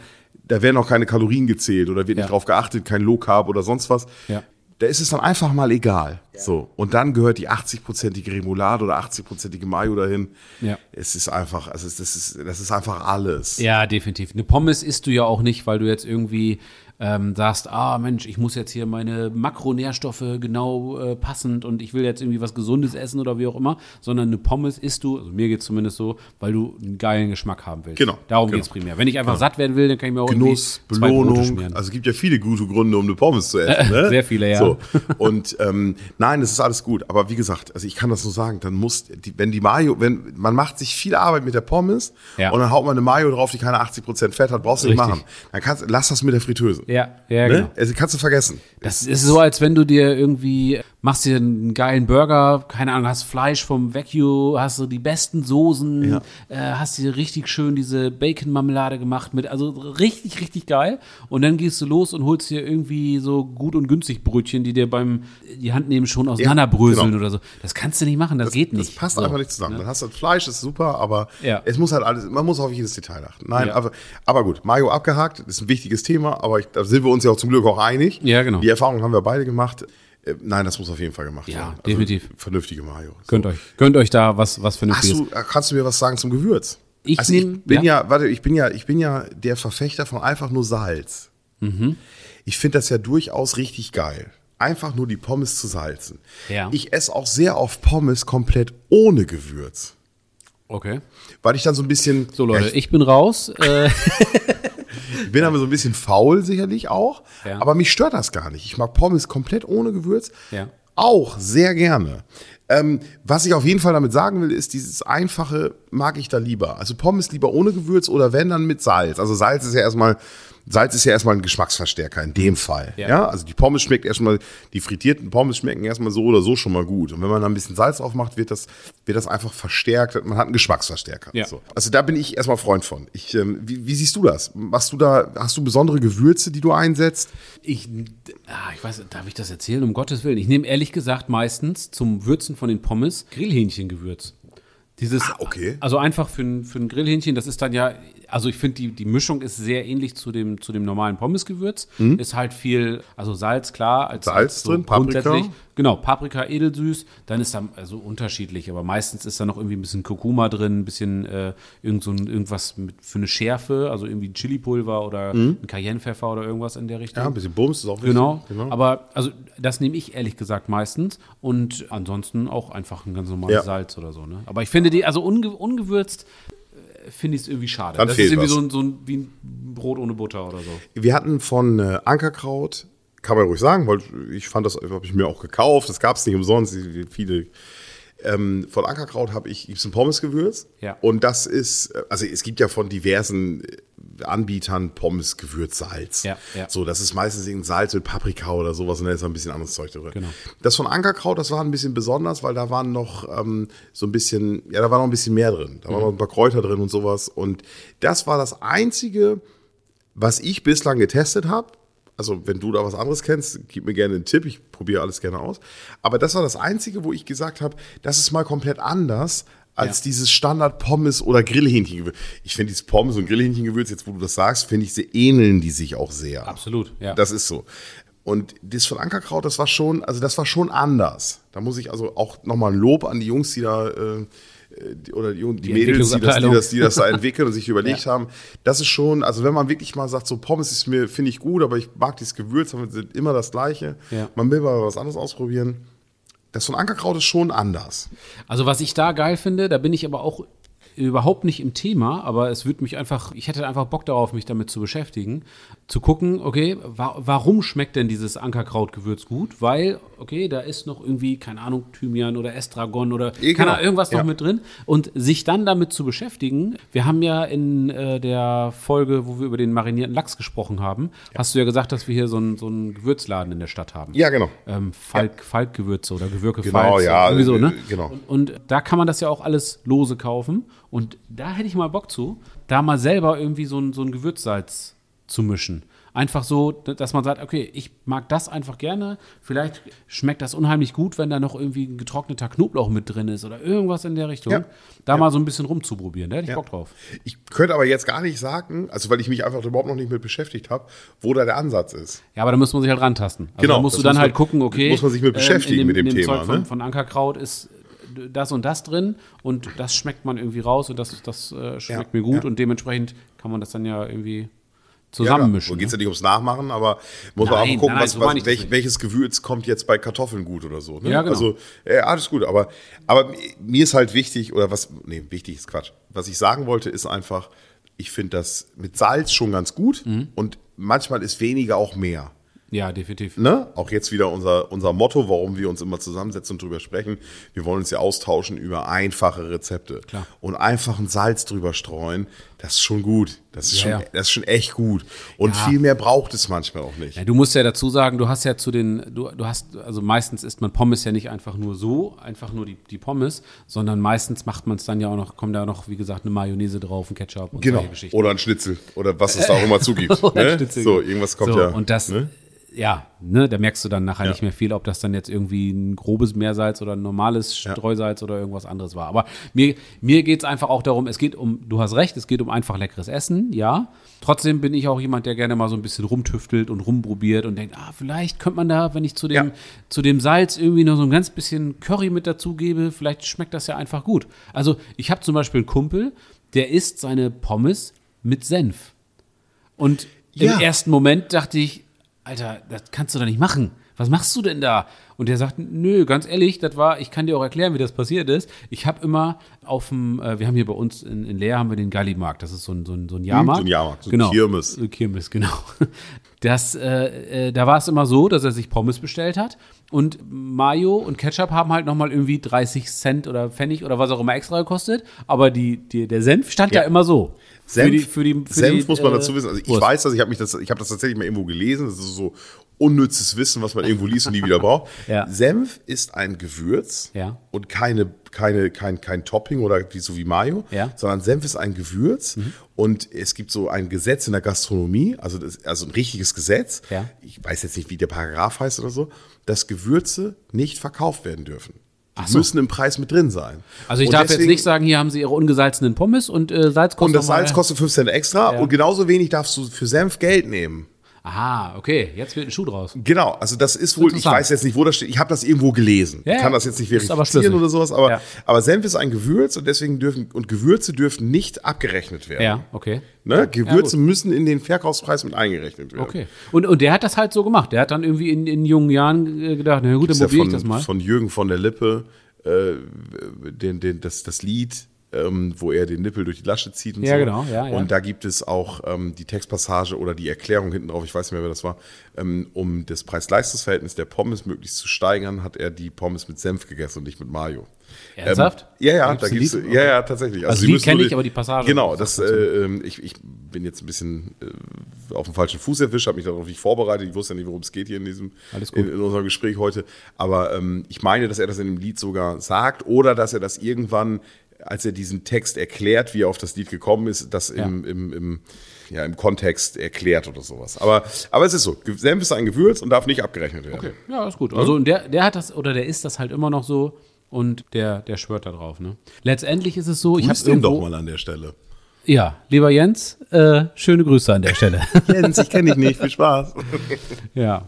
da werden auch keine Kalorien gezählt oder wird Ja. nicht drauf geachtet, kein Low Carb oder sonst was. Ja. Da ist es dann einfach mal egal. So. Und dann gehört die 80-prozentige Remoulade oder 80-prozentige Mayo dahin. Ja. Es ist einfach, also das ist, das ist einfach alles. Ja, definitiv. Eine Pommes isst du ja auch nicht, weil du jetzt irgendwie ähm, sagst, ah Mensch, ich muss jetzt hier meine Makronährstoffe genau äh, passend und ich will jetzt irgendwie was Gesundes essen oder wie auch immer, sondern eine Pommes isst du, also mir geht es zumindest so, weil du einen geilen Geschmack haben willst. Genau, Darum genau. geht's primär. Wenn ich einfach satt werden will, dann kann ich mir auch Genuss, Belohnung. Also es gibt ja viele gute Gründe, um eine Pommes zu essen. Ne? Sehr viele, ja. So. Und ähm, nein, das ist alles gut. Aber wie gesagt, also ich kann das nur sagen, dann muss, die, wenn die Mayo, wenn man macht sich viel Arbeit mit der Pommes Ja. und dann haut man eine Mayo drauf, die keine 80% Fett hat, brauchst du nicht machen. Dann kannst, lass das mit der Fritteuse. Ja, ja, Ne? genau. Also kannst du vergessen. Das ist so, als wenn du dir irgendwie machst dir einen geilen Burger, keine Ahnung, hast Fleisch vom Vecchio, hast du die besten Soßen, Ja. äh, hast dir richtig schön diese Bacon-Marmelade gemacht mit, also richtig, richtig geil. Und dann gehst du los und holst dir irgendwie so gut und günstig Brötchen, die dir beim die Hand nehmen schon auseinanderbröseln genau. oder so. Das kannst du nicht machen, das, geht nicht. Das passt so. einfach nicht zusammen. Dann hast du das Fleisch, das ist super, aber Ja. es muss halt alles, man muss auf jedes Detail achten. Nein, Ja. aber, aber gut, Mayo abgehakt, das ist ein wichtiges Thema, aber ich, da sind wir uns ja auch zum Glück auch einig. Ja, genau. Die Erfahrung haben wir beide gemacht. Äh, Nein, das muss auf jeden Fall gemacht Ja, werden. Also definitiv. Vernünftige Mayo. So. Gönnt euch, gönnt euch da was, was Hast vernünftiges. du, äh, kannst du mir was sagen zum Gewürz? Ich also nehm- ich bin ja. ja. warte, ich bin ja, ich bin ja der Verfechter von einfach nur Salz. Mhm. Ich finde das ja durchaus richtig geil. Einfach nur die Pommes zu salzen. Ja. Ich esse auch sehr oft Pommes komplett ohne Gewürz. Okay. Weil ich dann so ein bisschen. So Leute, Ja, ich ich bin raus. Äh, bin aber so ein bisschen faul sicherlich auch. Ja. Aber mich stört das gar nicht. Ich mag Pommes komplett ohne Gewürz. Ja. Auch sehr gerne. Ähm, was ich auf jeden Fall damit sagen will, ist, dieses Einfache mag ich da lieber. Also Pommes lieber ohne Gewürz oder wenn dann mit Salz. Also Salz ist ja erstmal, Salz ist ja erstmal ein Geschmacksverstärker in dem Fall. Ja. Ja. Also die Pommes schmeckt erstmal, die frittierten Pommes schmecken erstmal so oder so schon mal gut. Und wenn man da ein bisschen Salz drauf macht, wird das, wird das einfach verstärkt. Man hat einen Geschmacksverstärker. Ja. So. Also da bin ich erstmal Freund von. Ich, ähm, wie, wie siehst du das? Machst du da, hast du besondere Gewürze, die du einsetzt? Ich, ah, ich weiß, darf ich das erzählen? Um Gottes Willen. Ich nehme ehrlich gesagt meistens zum Würzen von den Pommes Grillhähnchengewürz. Dieses, Ah, okay. Also einfach für ein, für ein Grillhähnchen, das ist dann ja, also ich finde, die, die Mischung ist sehr ähnlich zu dem, zu dem normalen Pommesgewürz. Ist halt viel, also Salz, klar. Als, Mhm. Salz als drin, Paprika? Genau, Paprika edelsüß. Dann ist da, also unterschiedlich, aber meistens ist da noch irgendwie ein bisschen Kurkuma drin, ein bisschen äh, irgend so ein, irgendwas mit, für eine Schärfe, also irgendwie ein Chilipulver oder ein Cayennepfeffer oder irgendwas in der Richtung. Mhm. Ja, ein bisschen Bums ist auch wichtig. Genau. Aber also das nehme ich ehrlich gesagt meistens und ansonsten auch einfach ein ganz normales Ja. Salz oder so. Ne? Aber ich finde die, also unge ungewürzt äh, finde ich es irgendwie schade. Dann das ist irgendwie was. so ein, so ein wie ein Brot ohne Butter oder so. Wir hatten von äh, Ankerkraut, kann man ruhig sagen, weil ich fand das, habe ich mir auch gekauft, das gab es nicht umsonst, viele. Ähm, von Ankerkraut habe ich gibt's ein Pommesgewürz. Ja. Und das ist, also es gibt ja von diversen äh, Anbietern Pommesgewürzsalz. Ja, ja. So, das ist meistens irgendein Salz mit Paprika oder sowas und da ist ein bisschen anderes Zeug drin. Genau. Das von Ankerkraut, das war ein bisschen besonders, weil da waren noch ähm, so ein bisschen, ja, da war noch ein bisschen mehr drin. Da waren noch ein paar Kräuter drin und sowas. Und das war das einzige, was ich bislang getestet habe, also wenn du da was anderes kennst, gib mir gerne einen Tipp, ich probiere alles gerne aus. Aber das war das Einzige, wo ich gesagt habe, das ist mal komplett anders als Ja. dieses Standard-Pommes- oder Grillhähnchengewürz. Ich finde dieses Pommes- und Grillhähnchengewürz, jetzt wo du das sagst, finde ich, sie ähneln die sich auch sehr. Absolut, ja. Das ist so. Und das von Ankerkraut, das war schon, also das war schon anders. Da muss ich also auch nochmal ein Lob an die Jungs, die da, äh, oder die, die, Die Mädels, die das, die, das, die das da entwickeln und sich überlegt haben. Das ist schon, also wenn man wirklich mal sagt, so Pommes ist mir, finde ich gut, aber ich mag dieses Gewürz, aber sind immer das Gleiche. Ja. Man will mal was anderes ausprobieren. Das von Ankerkraut ist schon anders. Also was ich da geil finde, da bin ich aber auch überhaupt nicht im Thema, aber es würde mich einfach, ich hätte einfach Bock darauf, mich damit zu beschäftigen, zu gucken, okay, wa warum schmeckt denn dieses Ankerkrautgewürz gut? Weil, okay, da ist noch irgendwie, keine Ahnung, Thymian oder Estragon oder Ja, keine genau. Ahnung, irgendwas Ja. noch mit drin und sich dann damit zu beschäftigen. Wir haben ja in äh, der Folge, wo wir über den marinierten Lachs gesprochen haben, hast du ja gesagt, dass wir hier so einen so Gewürzladen in der Stadt haben. Ja, genau. Ähm, Falk, Falkgewürze oder Gewürke Genau, Pfalz, ja, Irgendwie so, ne? äh, genau. Und, und da kann man das ja auch alles lose kaufen. Und da hätte ich mal Bock zu, da mal selber irgendwie so ein, so ein Gewürzsalz zu mischen. Einfach so, dass man sagt, okay, ich mag das einfach gerne. Vielleicht schmeckt das unheimlich gut, wenn da noch irgendwie ein getrockneter Knoblauch mit drin ist oder irgendwas in der Richtung. Ja. Da mal so ein bisschen rumzuprobieren. Da hätte ich Bock drauf. Ich könnte aber jetzt gar nicht sagen, also weil ich mich einfach überhaupt noch nicht mit beschäftigt habe, wo da der Ansatz ist. Ja, aber da muss man sich halt rantasten. Also Genau, da musst du dann muss halt man- gucken, okay. muss man sich mit ähm, beschäftigen in mit dem in Thema, Zeug von, ne? von Ankerkraut ist das und das drin und das schmeckt man irgendwie raus und das, das äh, schmeckt Ja, mir gut ja. und dementsprechend kann man das dann ja irgendwie Ja, zusammenmischen. Geht ne? es ja nicht ums Nachmachen, aber muss man Nein, einfach gucken, nein, was, so was, welch, welches Gewürz kommt jetzt bei Kartoffeln gut oder so. Ne? Ja, genau. Also, äh, alles gut, aber, aber mir ist halt wichtig, oder was, nee, wichtig ist Quatsch. Was ich sagen wollte, ist einfach, ich finde das mit Salz schon ganz gut Mhm. und manchmal ist weniger auch mehr. Ja, definitiv. Ne? Auch jetzt wieder unser, unser Motto, warum wir uns immer zusammensetzen und drüber sprechen. Wir wollen uns ja austauschen über einfache Rezepte. Klar. Und einfach ein Salz drüber streuen, das ist schon gut. Das ist, Ja, schon, ja. Das ist schon echt gut. Und Ja. viel mehr braucht es manchmal auch nicht. Ja, du musst ja dazu sagen, du hast ja zu den, du, du hast, also meistens isst man Pommes ja nicht einfach nur so, einfach nur die, die Pommes, sondern meistens macht man es dann ja auch noch, kommt da noch, wie gesagt, eine Mayonnaise drauf, ein Ketchup und Genau. solche Geschichten. Oder ein Schnitzel. Oder was es da auch immer zugibt. Ne? Schnitzel. So, irgendwas kommt so, ja. Und das, ne? Ja, ne, da merkst du dann nachher Ja. nicht mehr viel, ob das dann jetzt irgendwie ein grobes Meersalz oder ein normales Streusalz oder irgendwas anderes war. Aber mir, mir geht es einfach auch darum, es geht um, du hast recht, es geht um einfach leckeres Essen, ja. Trotzdem bin ich auch jemand, der gerne mal so ein bisschen rumtüftelt und rumprobiert und denkt, ah, vielleicht könnte man da, wenn ich zu dem, Ja. zu dem Salz irgendwie noch so ein ganz bisschen Curry mit dazu gebe, vielleicht schmeckt das ja einfach gut. Also ich habe zum Beispiel einen Kumpel, der isst seine Pommes mit Senf. Und Ja. im ersten Moment dachte ich, Alter, das kannst du doch nicht machen. Was machst du denn da? Und der sagt, nö, ganz ehrlich, das war, ich kann dir auch erklären, wie das passiert ist. Ich habe immer auf dem, äh, wir haben hier bei uns in, in Leer haben wir den Gallimarkt. Das ist so ein, so ein, so ein Jahrmarkt. so ein Jahrmarkt, so genau. Kirmes. So ein Kirmes, genau. Das, äh, äh, da war es immer so, dass er sich Pommes bestellt hat und Mayo und Ketchup haben halt nochmal irgendwie 30 Cent oder Pfennig oder was auch immer extra gekostet. Aber die, die, der Senf stand ja, Ja. immer so. Senf, für die, für die, für Senf die, muss man äh, dazu wissen. Also ich Wurst. weiß das, ich habe mich das, ich habe das tatsächlich mal irgendwo gelesen. Das ist so unnützes Wissen, was man irgendwo liest und nie wieder braucht. Ja. Senf ist ein Gewürz Ja. und keine, keine, kein, kein Topping oder wie, so wie Mayo, Ja. Mhm. sondern Senf ist ein Gewürz und es gibt so ein Gesetz in der Gastronomie, also, das, also ein richtiges Gesetz. Ich weiß jetzt nicht, wie der Paragraph heißt oder so, dass Gewürze nicht verkauft werden dürfen. Die so. müssen im Preis mit drin sein. Also ich Und darf jetzt deswegen- nicht sagen, hier haben sie ihre ungesalzenen Pommes und äh, Salz kostet und das Salz kostet 5 Cent extra Ja. und genauso wenig darfst du für Senf Geld nehmen. Aha, okay, jetzt wird ein Schuh draus. Genau, also das ist wohl, ich weiß jetzt nicht, wo das steht. Ich habe das irgendwo gelesen. Ja, ich kann ja. das jetzt nicht verifizieren oder sowas, aber, Ja. aber Senf ist ein Gewürz und deswegen dürfen, und Gewürze dürfen nicht abgerechnet werden. Ja, okay. Ne? Gewürze gut. müssen in den Verkaufspreis mit eingerechnet werden. Okay. Und, und der hat das halt so gemacht. Der hat dann irgendwie in, in jungen Jahren äh, gedacht, na gut, dann ja probiere ich das mal. von Jürgen von der Lippe, äh, den, den, das, das Lied, ähm, wo er den Nippel durch die Lasche zieht und Ja, so. genau, ja, ja. Und da gibt es auch ähm, die Textpassage oder die Erklärung hinten drauf, ich weiß nicht mehr, wer das war, ähm, um das Preis-Leistungs-Verhältnis der Pommes möglichst zu steigern, hat er die Pommes mit Senf gegessen und nicht mit Mayo. Ernsthaft? Ähm, ja, ja, Gibt's da gibt's, ja, ja, tatsächlich. Also Sie Lied müssen kenn nur ich, die- aber die Passage Genau, das, äh, ähm, ich, ich bin jetzt ein bisschen äh, auf dem falschen Fuß erwischt, habe mich darauf nicht vorbereitet. Ich wusste ja nicht, worum es geht hier in diesem, in, in unserem Gespräch heute. Aber ähm, ich meine, dass er das in dem Lied sogar sagt oder dass er das irgendwann, als er diesen Text erklärt, wie er auf das Lied gekommen ist, das im, im, im, ja, im Kontext erklärt oder sowas. Aber, aber es ist so, Senf ist ein Gewürz und darf nicht abgerechnet werden. Okay. Ja, ist gut. Also und der, der hat das, oder der ist das halt immer noch so und der, der schwört da drauf. Ne? Letztendlich ist es so, ich Grüß habe den doch irgendwo, mal an der Stelle. ja, lieber Jens, äh, schöne Grüße an der Stelle. Jens, ich kenne dich nicht, viel Spaß. ja.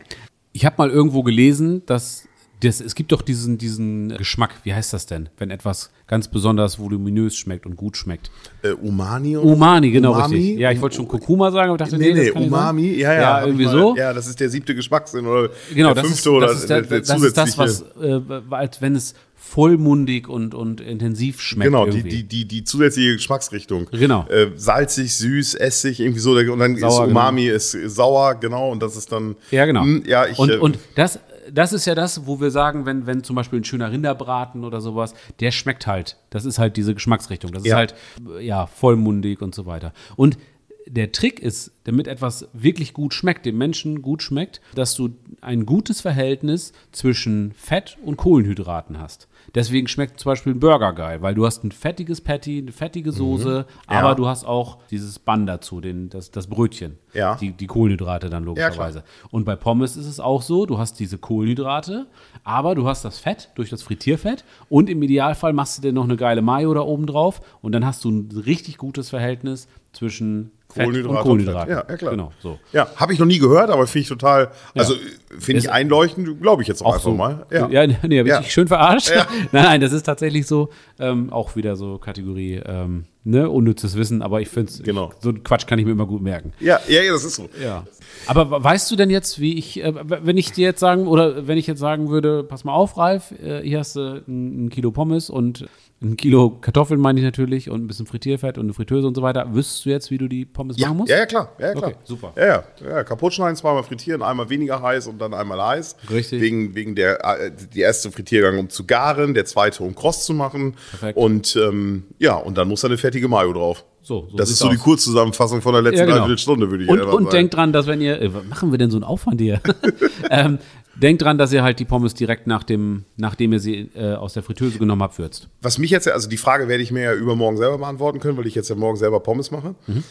Ich habe mal irgendwo gelesen, dass das, es gibt doch diesen, diesen Geschmack, wie heißt das denn, wenn etwas ganz besonders voluminös schmeckt und gut schmeckt? Äh, Umani? oder- Umani, genau Umami? richtig. Ja, ich wollte schon Kurkuma sagen, aber dachte, Nee, nee, nee, nicht sein. Umami, ja, ja. Ja, irgendwie mal- so. Ja, das ist der siebte Geschmackssinn oder Genau, der das fünfte ist, oder der, der, der das, ist das, was, äh, als wenn es vollmundig und, und intensiv schmeckt. Genau, die, die, die, die zusätzliche Geschmacksrichtung. Genau. Äh, salzig, süß, Essig, irgendwie so. Und dann Sauer, ist Umami, ist sauer, genau. Und das ist dann. Ja, genau. Hm, ja, ich, und, äh, und das, das ist ja das, wo wir sagen, wenn, wenn zum Beispiel ein schöner Rinderbraten oder sowas, der schmeckt halt. Das ist halt diese Geschmacksrichtung. Das ist Ja. halt, äh, ja, vollmundig und so weiter. Und der Trick ist, damit etwas wirklich gut schmeckt, dem Menschen gut schmeckt, dass du ein gutes Verhältnis zwischen Fett und Kohlenhydraten hast. Deswegen schmeckt zum Beispiel ein Burger geil, weil du hast ein fettiges Patty, eine fettige Soße, aber Mhm. Ja. du hast auch dieses Bann dazu, den, das, das Brötchen, Ja. die, die Kohlenhydrate dann logischerweise. Und bei Pommes ist es auch so, du hast diese Kohlenhydrate, aber du hast das Fett durch das Frittierfett und im Idealfall machst du dir noch eine geile Mayo da oben drauf und dann hast du ein richtig gutes Verhältnis zwischen Kohlenhydrate und. Fett. Ja, ja, klar. Genau, so. Ja, habe ich noch nie gehört, aber finde ich total, also finde ich einleuchtend, glaube ich jetzt auch, Auch einfach so. mal. Ja, Ja. nee, habe ich Ja. dich schön verarscht. Ja. nein, nein, das ist tatsächlich so. Ähm, auch wieder so Kategorie, ähm, ne, unnützes Wissen, aber ich finde es, Genau. so einen Quatsch kann ich mir immer gut merken. Ja, ja, ja, das ist so. Ja. Aber we- weißt du denn jetzt, wie ich, äh, wenn ich dir jetzt sagen, oder wenn ich jetzt sagen würde, pass mal auf, Ralf, äh, hier hast du ein, ein Kilo Pommes und ein Kilo Kartoffeln, meine ich natürlich, und ein bisschen Frittierfett und eine Fritteuse und so weiter. Wüsstest du jetzt, wie du die Pommes Ja, machen musst? ja, ja, klar. Ja, klar. Okay, super. Ja, ja, ja, kaputt schneiden, zweimal frittieren, einmal weniger heiß und dann einmal heiß. Richtig. Wegen, wegen der, äh, die erste Frittiergang, um zu garen, der zweite, um kross zu machen. Perfekt. Und ähm, ja, und dann muss da eine fertige Mayo drauf. So, so das ist so die aus. Kurzzusammenfassung von der letzten Ja, genau. Dreiviertelstunde, würde ich Und, einfach und sagen. denkt dran, dass wenn ihr, äh, was machen wir denn so einen Aufwand hier? ähm, denkt dran, dass ihr halt die Pommes direkt nach dem, nachdem ihr sie äh, aus der Fritteuse genommen habt, würzt. Was mich jetzt, also die Frage werde ich mir ja übermorgen selber beantworten können, weil ich jetzt ja morgen selber Pommes mache. Mhm.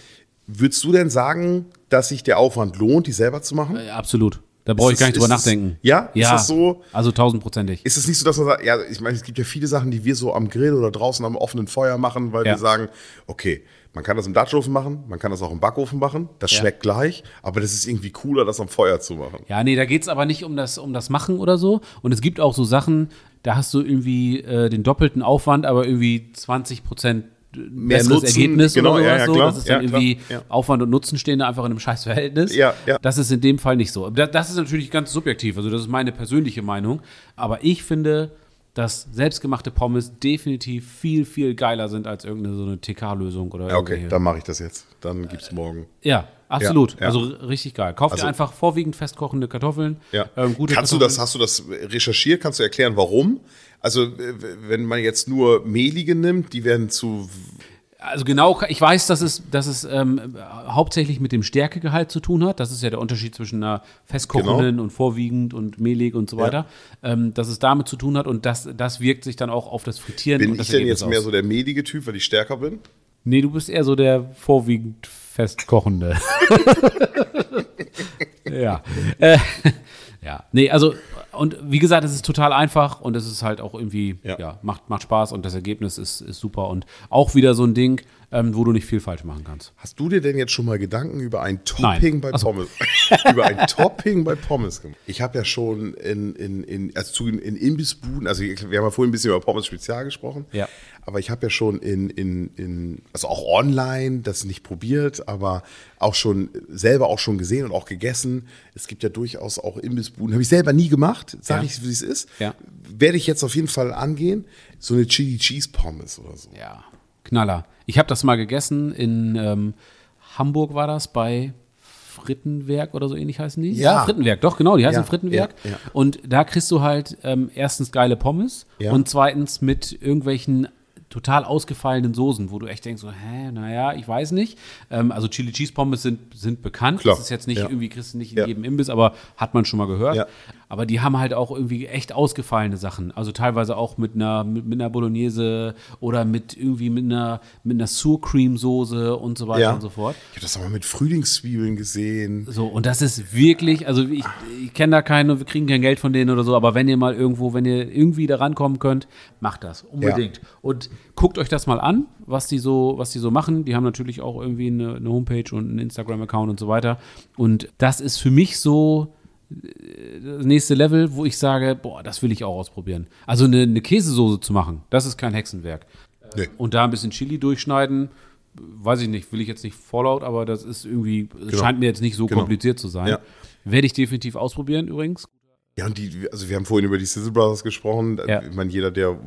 Würdest du denn sagen, dass sich der Aufwand lohnt, die selber zu machen? Äh, absolut. Da brauche ich gar nicht drüber ist es- nachdenken. ja? Ist ja. das so? Also tausendprozentig. Ist es nicht so, dass man sagt, ja, ich meine, es gibt ja viele Sachen, die wir so am Grill oder draußen am offenen Feuer machen, weil Ja. wir sagen, okay, man kann das im Dutchofen machen, man kann das auch im Backofen machen, das Ja. schmeckt gleich, aber das ist irgendwie cooler, das am Feuer zu machen. Ja, nee, da geht's aber nicht um das, um das Machen oder so. Und es gibt auch so Sachen, da hast du irgendwie äh, den doppelten Aufwand, aber irgendwie 20 Prozent besseres Nutzen, Ergebnis genau, oder ja, ja, so. klar. Das ist dann Ja, klar, irgendwie ja. Aufwand und Nutzen stehen da einfach in einem Scheißverhältnis. Ja, ja. Das ist in dem Fall nicht so. Das, das ist natürlich ganz subjektiv. Also das ist meine persönliche Meinung. Aber ich finde, dass selbstgemachte Pommes definitiv viel, viel geiler sind als irgendeine so eine TK-Lösung oder Ja, okay, dann mache ich das jetzt. Dann gibt's morgen. Ja, absolut. Ja, ja. Also richtig geil. Kauft Also- dir einfach vorwiegend festkochende Kartoffeln. Ja. Ähm, gute Kannst du Kartoffeln. das, hast du das recherchiert? Kannst du erklären, warum? Also, wenn man jetzt nur mehlige nimmt, die werden zu. Also genau, ich weiß, dass es, dass es ähm, hauptsächlich mit dem Stärkegehalt zu tun hat. Das ist ja der Unterschied zwischen einer festkochenden Genau. und vorwiegend und mehlig und so weiter. Ähm, dass es damit zu tun hat und das, das wirkt sich dann auch auf das Frittieren Bin und das ich denn jetzt mehr aus. so der mehlige Typ, weil ich stärker bin? Nee, du bist eher so der vorwiegend festkochende. ja. Äh, ja. Nee, also, und wie gesagt, es ist total einfach und es ist halt auch irgendwie, ja, Ja. macht, macht Spaß und das Ergebnis ist, ist super und auch wieder so ein Ding, ähm, wo du nicht viel falsch machen kannst. Hast du dir denn jetzt schon mal Gedanken über ein Topping Nein. bei so. Pommes? über ein Topping bei Pommes gemacht? Ich habe ja schon in, in, in, also zu, in Imbissbuden, also wir haben ja vorhin ein bisschen über Pommes Spezial gesprochen. Ja. Aber ich habe ja schon in, in, in, also auch online das nicht probiert, aber auch schon selber auch schon gesehen und auch gegessen. Es gibt ja durchaus auch Imbissbuden. Habe ich selber nie gemacht, sage Ja. ich, wie es ist. Ja. Werde ich jetzt auf jeden Fall angehen. So eine Chili Cheese Pommes oder so. Ja. Knaller. Ich habe das mal gegessen in ähm, Hamburg war das bei Frittenwerk oder so ähnlich heißen die? Ja. Frittenwerk, doch, genau, die heißen Ja, Frittenwerk. ja, ja. Und da kriegst du halt ähm, erstens geile Pommes Ja. und zweitens mit irgendwelchen total ausgefallenen Soßen, wo du echt denkst, so, hä, naja, ich weiß nicht. Ähm, also Chili Cheese Pommes sind, sind bekannt. Klar. Das ist jetzt nicht Ja. irgendwie, kriegst du nicht in Ja. jedem Imbiss, aber hat man schon mal gehört. Ja. Aber die haben halt auch irgendwie echt ausgefallene Sachen. Also teilweise auch mit einer, mit, mit einer Bolognese oder mit irgendwie mit einer, mit einer Sour Cream Soße und so weiter Ja. und so fort. Ich habe das auch mal mit Frühlingszwiebeln gesehen. So, und das ist wirklich, also ich, ich kenne da keinen, wir kriegen kein Geld von denen oder so, aber wenn ihr mal irgendwo, wenn ihr irgendwie da rankommen könnt, macht das. Unbedingt. Und guckt euch das mal an, was die so, was die so machen. Die haben natürlich auch irgendwie eine, eine Homepage und einen Instagram-Account und so weiter. Und das ist für mich so das nächste Level, wo ich sage, boah, das will ich auch ausprobieren. Also eine, eine Käsesoße zu machen, das ist kein Hexenwerk. Nee. Und da ein bisschen Chili durchschneiden, weiß ich nicht, will ich jetzt nicht vorlaut, aber das ist irgendwie, scheint mir jetzt nicht so Genau. kompliziert zu sein. Ja. Werde ich definitiv ausprobieren übrigens. Ja, und die, also wir haben vorhin über die Sizzle Brothers gesprochen. Ja. Ich meine, jeder, der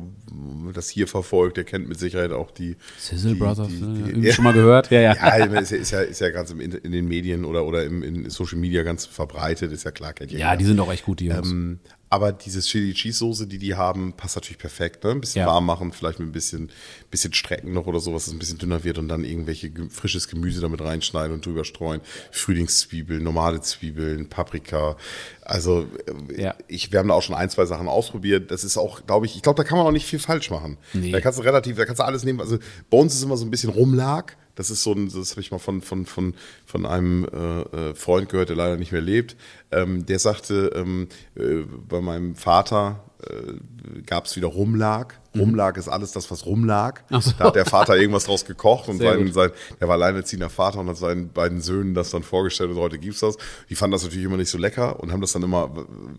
das hier verfolgt, der kennt mit Sicherheit auch die. Sizzle die, Brothers, die, ne? die, irgendwie schon mal gehört? Ja, ja. Ja, ist ja, ist ja, ist ja ganz im, in den Medien oder, oder im, in Social Media ganz verbreitet, ist ja klar, kennt ja Ja, die sind auch echt gut, die Jungs. Ähm, aber dieses Chili Cheese Soße, die die haben, passt natürlich perfekt. Ne? Ein bisschen Ja. warm machen, vielleicht mit ein bisschen, bisschen Strecken noch oder sowas, dass es ein bisschen dünner wird und dann irgendwelche ge- frisches Gemüse damit reinschneiden und drüber streuen. Frühlingszwiebeln, normale Zwiebeln, Paprika. Also äh, Ja. ich, wir haben da auch schon ein, zwei Sachen ausprobiert. Das ist auch, glaube ich, ich glaube, da kann man auch nicht viel falsch machen. Nee. Da kannst du relativ, da kannst du alles nehmen. Also bei uns ist immer so ein bisschen Rumlag. Das ist so ein, das habe ich mal von, von, von, von einem äh, äh, Freund gehört, der leider nicht mehr lebt. Ähm, der sagte, ähm, äh, bei meinem Vater äh, gab es wieder Rumlag. Rumlag ist alles das, was rumlag. Mhm. So. Da hat der Vater irgendwas draus gekocht und sein, sein, der war alleinerziehender Vater und hat seinen beiden Söhnen das dann vorgestellt und heute gibt's das. Die fanden das natürlich immer nicht so lecker und haben das dann immer,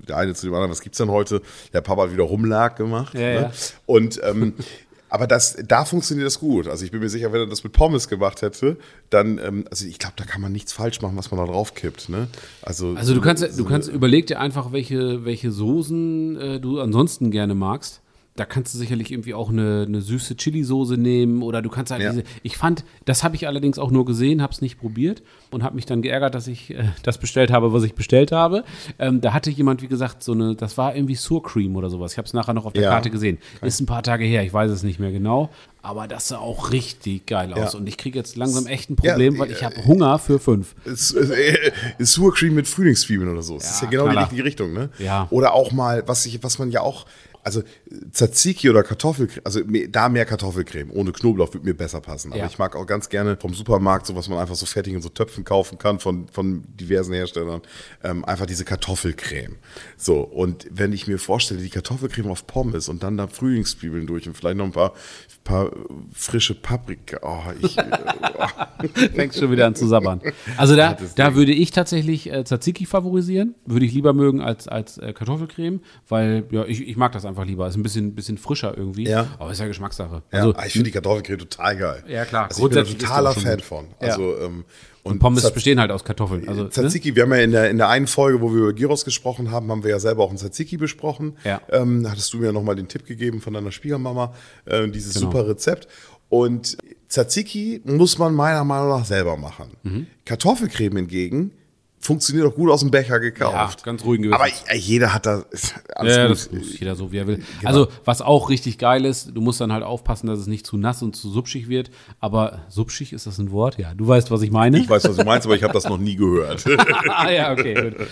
der eine zu dem anderen, was gibt's denn heute? Der Papa hat wieder Rumlag gemacht. Ja, ne? ja. Und ähm, aber das, da funktioniert das gut. Also ich bin mir sicher, wenn er das mit Pommes gemacht hätte, dann, ähm, also ich glaube, da kann man nichts falsch machen, was man da drauf kippt. Ne? Also, Also du kannst, so du kannst, überleg dir einfach, welche, welche Soßen äh, du ansonsten gerne magst. Da kannst du sicherlich irgendwie auch eine, eine süße Chili-Soße nehmen oder du kannst halt Ja. diese. Ich fand, das habe ich allerdings auch nur gesehen, habe es nicht probiert und habe mich dann geärgert, dass ich äh, das bestellt habe, was ich bestellt habe. Ähm, da hatte jemand, wie gesagt, so eine, das war irgendwie Sour Cream oder sowas. Ich habe es nachher noch auf der Ja. Karte gesehen. Ist ein paar Tage her, ich weiß es nicht mehr genau. Aber das sah auch richtig geil aus. Ja. Und ich kriege jetzt langsam echt ein Problem, weil ich habe Hunger für fünf. ist, ist, äh, Sour Cream mit Frühlingszwiebeln oder so. Das ist Ja, genau Knaller. die richtige Richtung, ne? Ja. Oder auch mal, was ich, was man ja auch, also Tzatziki oder Kartoffelcreme, also da mehr Kartoffelcreme, ohne Knoblauch würde mir besser passen. Aber Ja. ich mag auch ganz gerne vom Supermarkt, so was man einfach so fertig in so Töpfen kaufen kann von, von diversen Herstellern, ähm, einfach diese Kartoffelcreme. So, und wenn ich mir vorstelle, die Kartoffelcreme auf Pommes und dann da Frühlingszwiebeln durch und vielleicht noch ein paar, paar frische Paprika, oh, ich, äh, Fängst schon wieder an zu sabbern. Also da, da würde ich tatsächlich äh, Tzatziki favorisieren. Würde ich lieber mögen als, als äh, Kartoffelcreme, weil ja, ich, ich mag das einfach lieber. Ist ein bisschen, bisschen frischer irgendwie. Ja. Aber ist ja Geschmackssache. Ja, Also ah, ich finde die Kartoffelcreme total geil. Ja, klar. Also ich bin Grundsätzlich totaler Fan von. Ja. Also, ähm, und Pommes Tzatz- bestehen halt aus Kartoffeln. Also, ne? Tzatziki, wir haben ja in der, in der einen Folge, wo wir über Gyros gesprochen haben, haben wir ja selber auch einen Tzatziki besprochen. Ja. Ähm, da hattest du mir nochmal den Tipp gegeben von deiner Schwiegermama, äh, dieses Genau. super Rezept. Und Tzatziki muss man meiner Meinung nach selber machen. Mhm. Kartoffelcreme hingegen funktioniert auch gut aus dem Becher gekauft. Ja, ganz ruhigen Gewissens. Aber äh, jeder hat da alles Ja, gut. das jeder so, wie er will. Genau. Also, was auch richtig geil ist, du musst dann halt aufpassen, dass es nicht zu nass und zu subschig wird. Aber subschig, ist das ein Wort? Ja, du weißt, was ich meine. Ich weiß, was du meinst, aber ich habe das noch nie gehört. ah ja, okay, gut.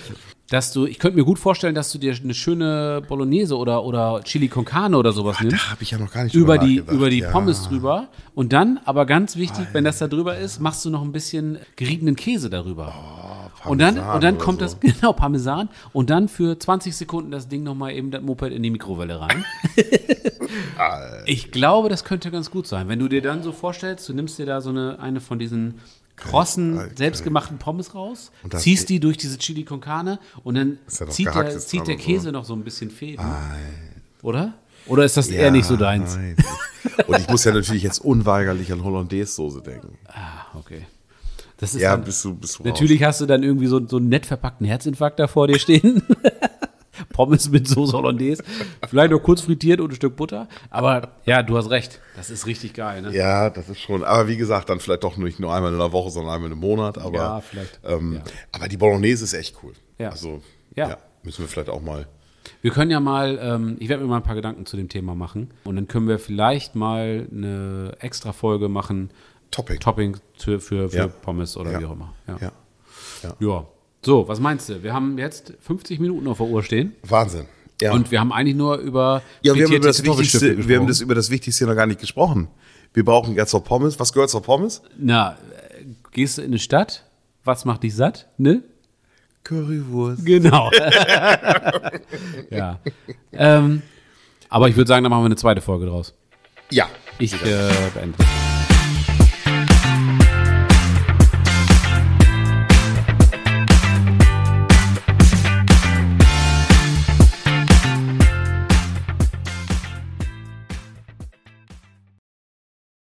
Dass du, ich könnte mir gut vorstellen, dass du dir eine schöne Bolognese oder, oder Chili con Carne oder sowas nimmst. da habe ich ja noch gar nicht Über die, über die Ja. Pommes drüber. Und dann, aber ganz wichtig, wenn das da drüber ist, machst du noch ein bisschen geriebenen Käse darüber. Oh, Parmesan und dann oder kommt so. das, genau, Parmesan. Und dann für 20 Sekunden das Ding nochmal eben das Moped in die Mikrowelle rein. ich glaube, das könnte ganz gut sein. Wenn du dir dann so vorstellst, du nimmst dir da so eine, eine von diesen krossen, Geil. selbstgemachten Pommes raus, ziehst die durch diese Chili con Carne und dann zieht, der, zieht der und so. Käse noch so ein bisschen Fäden. Oder? Oder ist das eher Ja, nicht so deins? nein. Und ich muss ja natürlich jetzt unweigerlich an Hollandaise-Soße denken. Ah, okay. Das ist Ja, dann, bist du, bist du natürlich hast du dann irgendwie so, so einen nett verpackten Herzinfarkt da vor dir stehen. Pommes mit Soße Hollandaise. Vielleicht noch kurz frittiert und ein Stück Butter. Aber ja, du hast recht. Das ist richtig geil. Ne? raus. Ja, das ist schon. Aber wie gesagt, dann vielleicht doch nicht nur einmal in der Woche, sondern einmal im Monat. Aber, Ja, vielleicht. Ähm, Ja. Aber die Bolognese ist echt cool. Ja. Also, Ja. ja. müssen wir vielleicht auch mal. Wir können ja mal, ähm, ich werde mir mal ein paar Gedanken zu dem Thema machen. Und dann können wir vielleicht mal eine extra Folge machen. Topping. Topping für, für, für Ja. Pommes oder Ja. wie auch immer. Ja. Ja. ja. So, was meinst du? Wir haben jetzt 50 Minuten auf der Uhr stehen. Wahnsinn. Ja. Und wir haben eigentlich nur über ja, wir haben, über das Wichtigste, wir haben das über das Wichtigste noch gar nicht gesprochen. Wir brauchen jetzt noch Pommes. Was gehört zur Pommes? Na, äh, gehst du in eine Stadt? Was macht dich satt? Ne? Currywurst. Genau. ja. Ähm, aber ich würde sagen, dann machen wir eine zweite Folge draus. Ja. Ich äh, beende.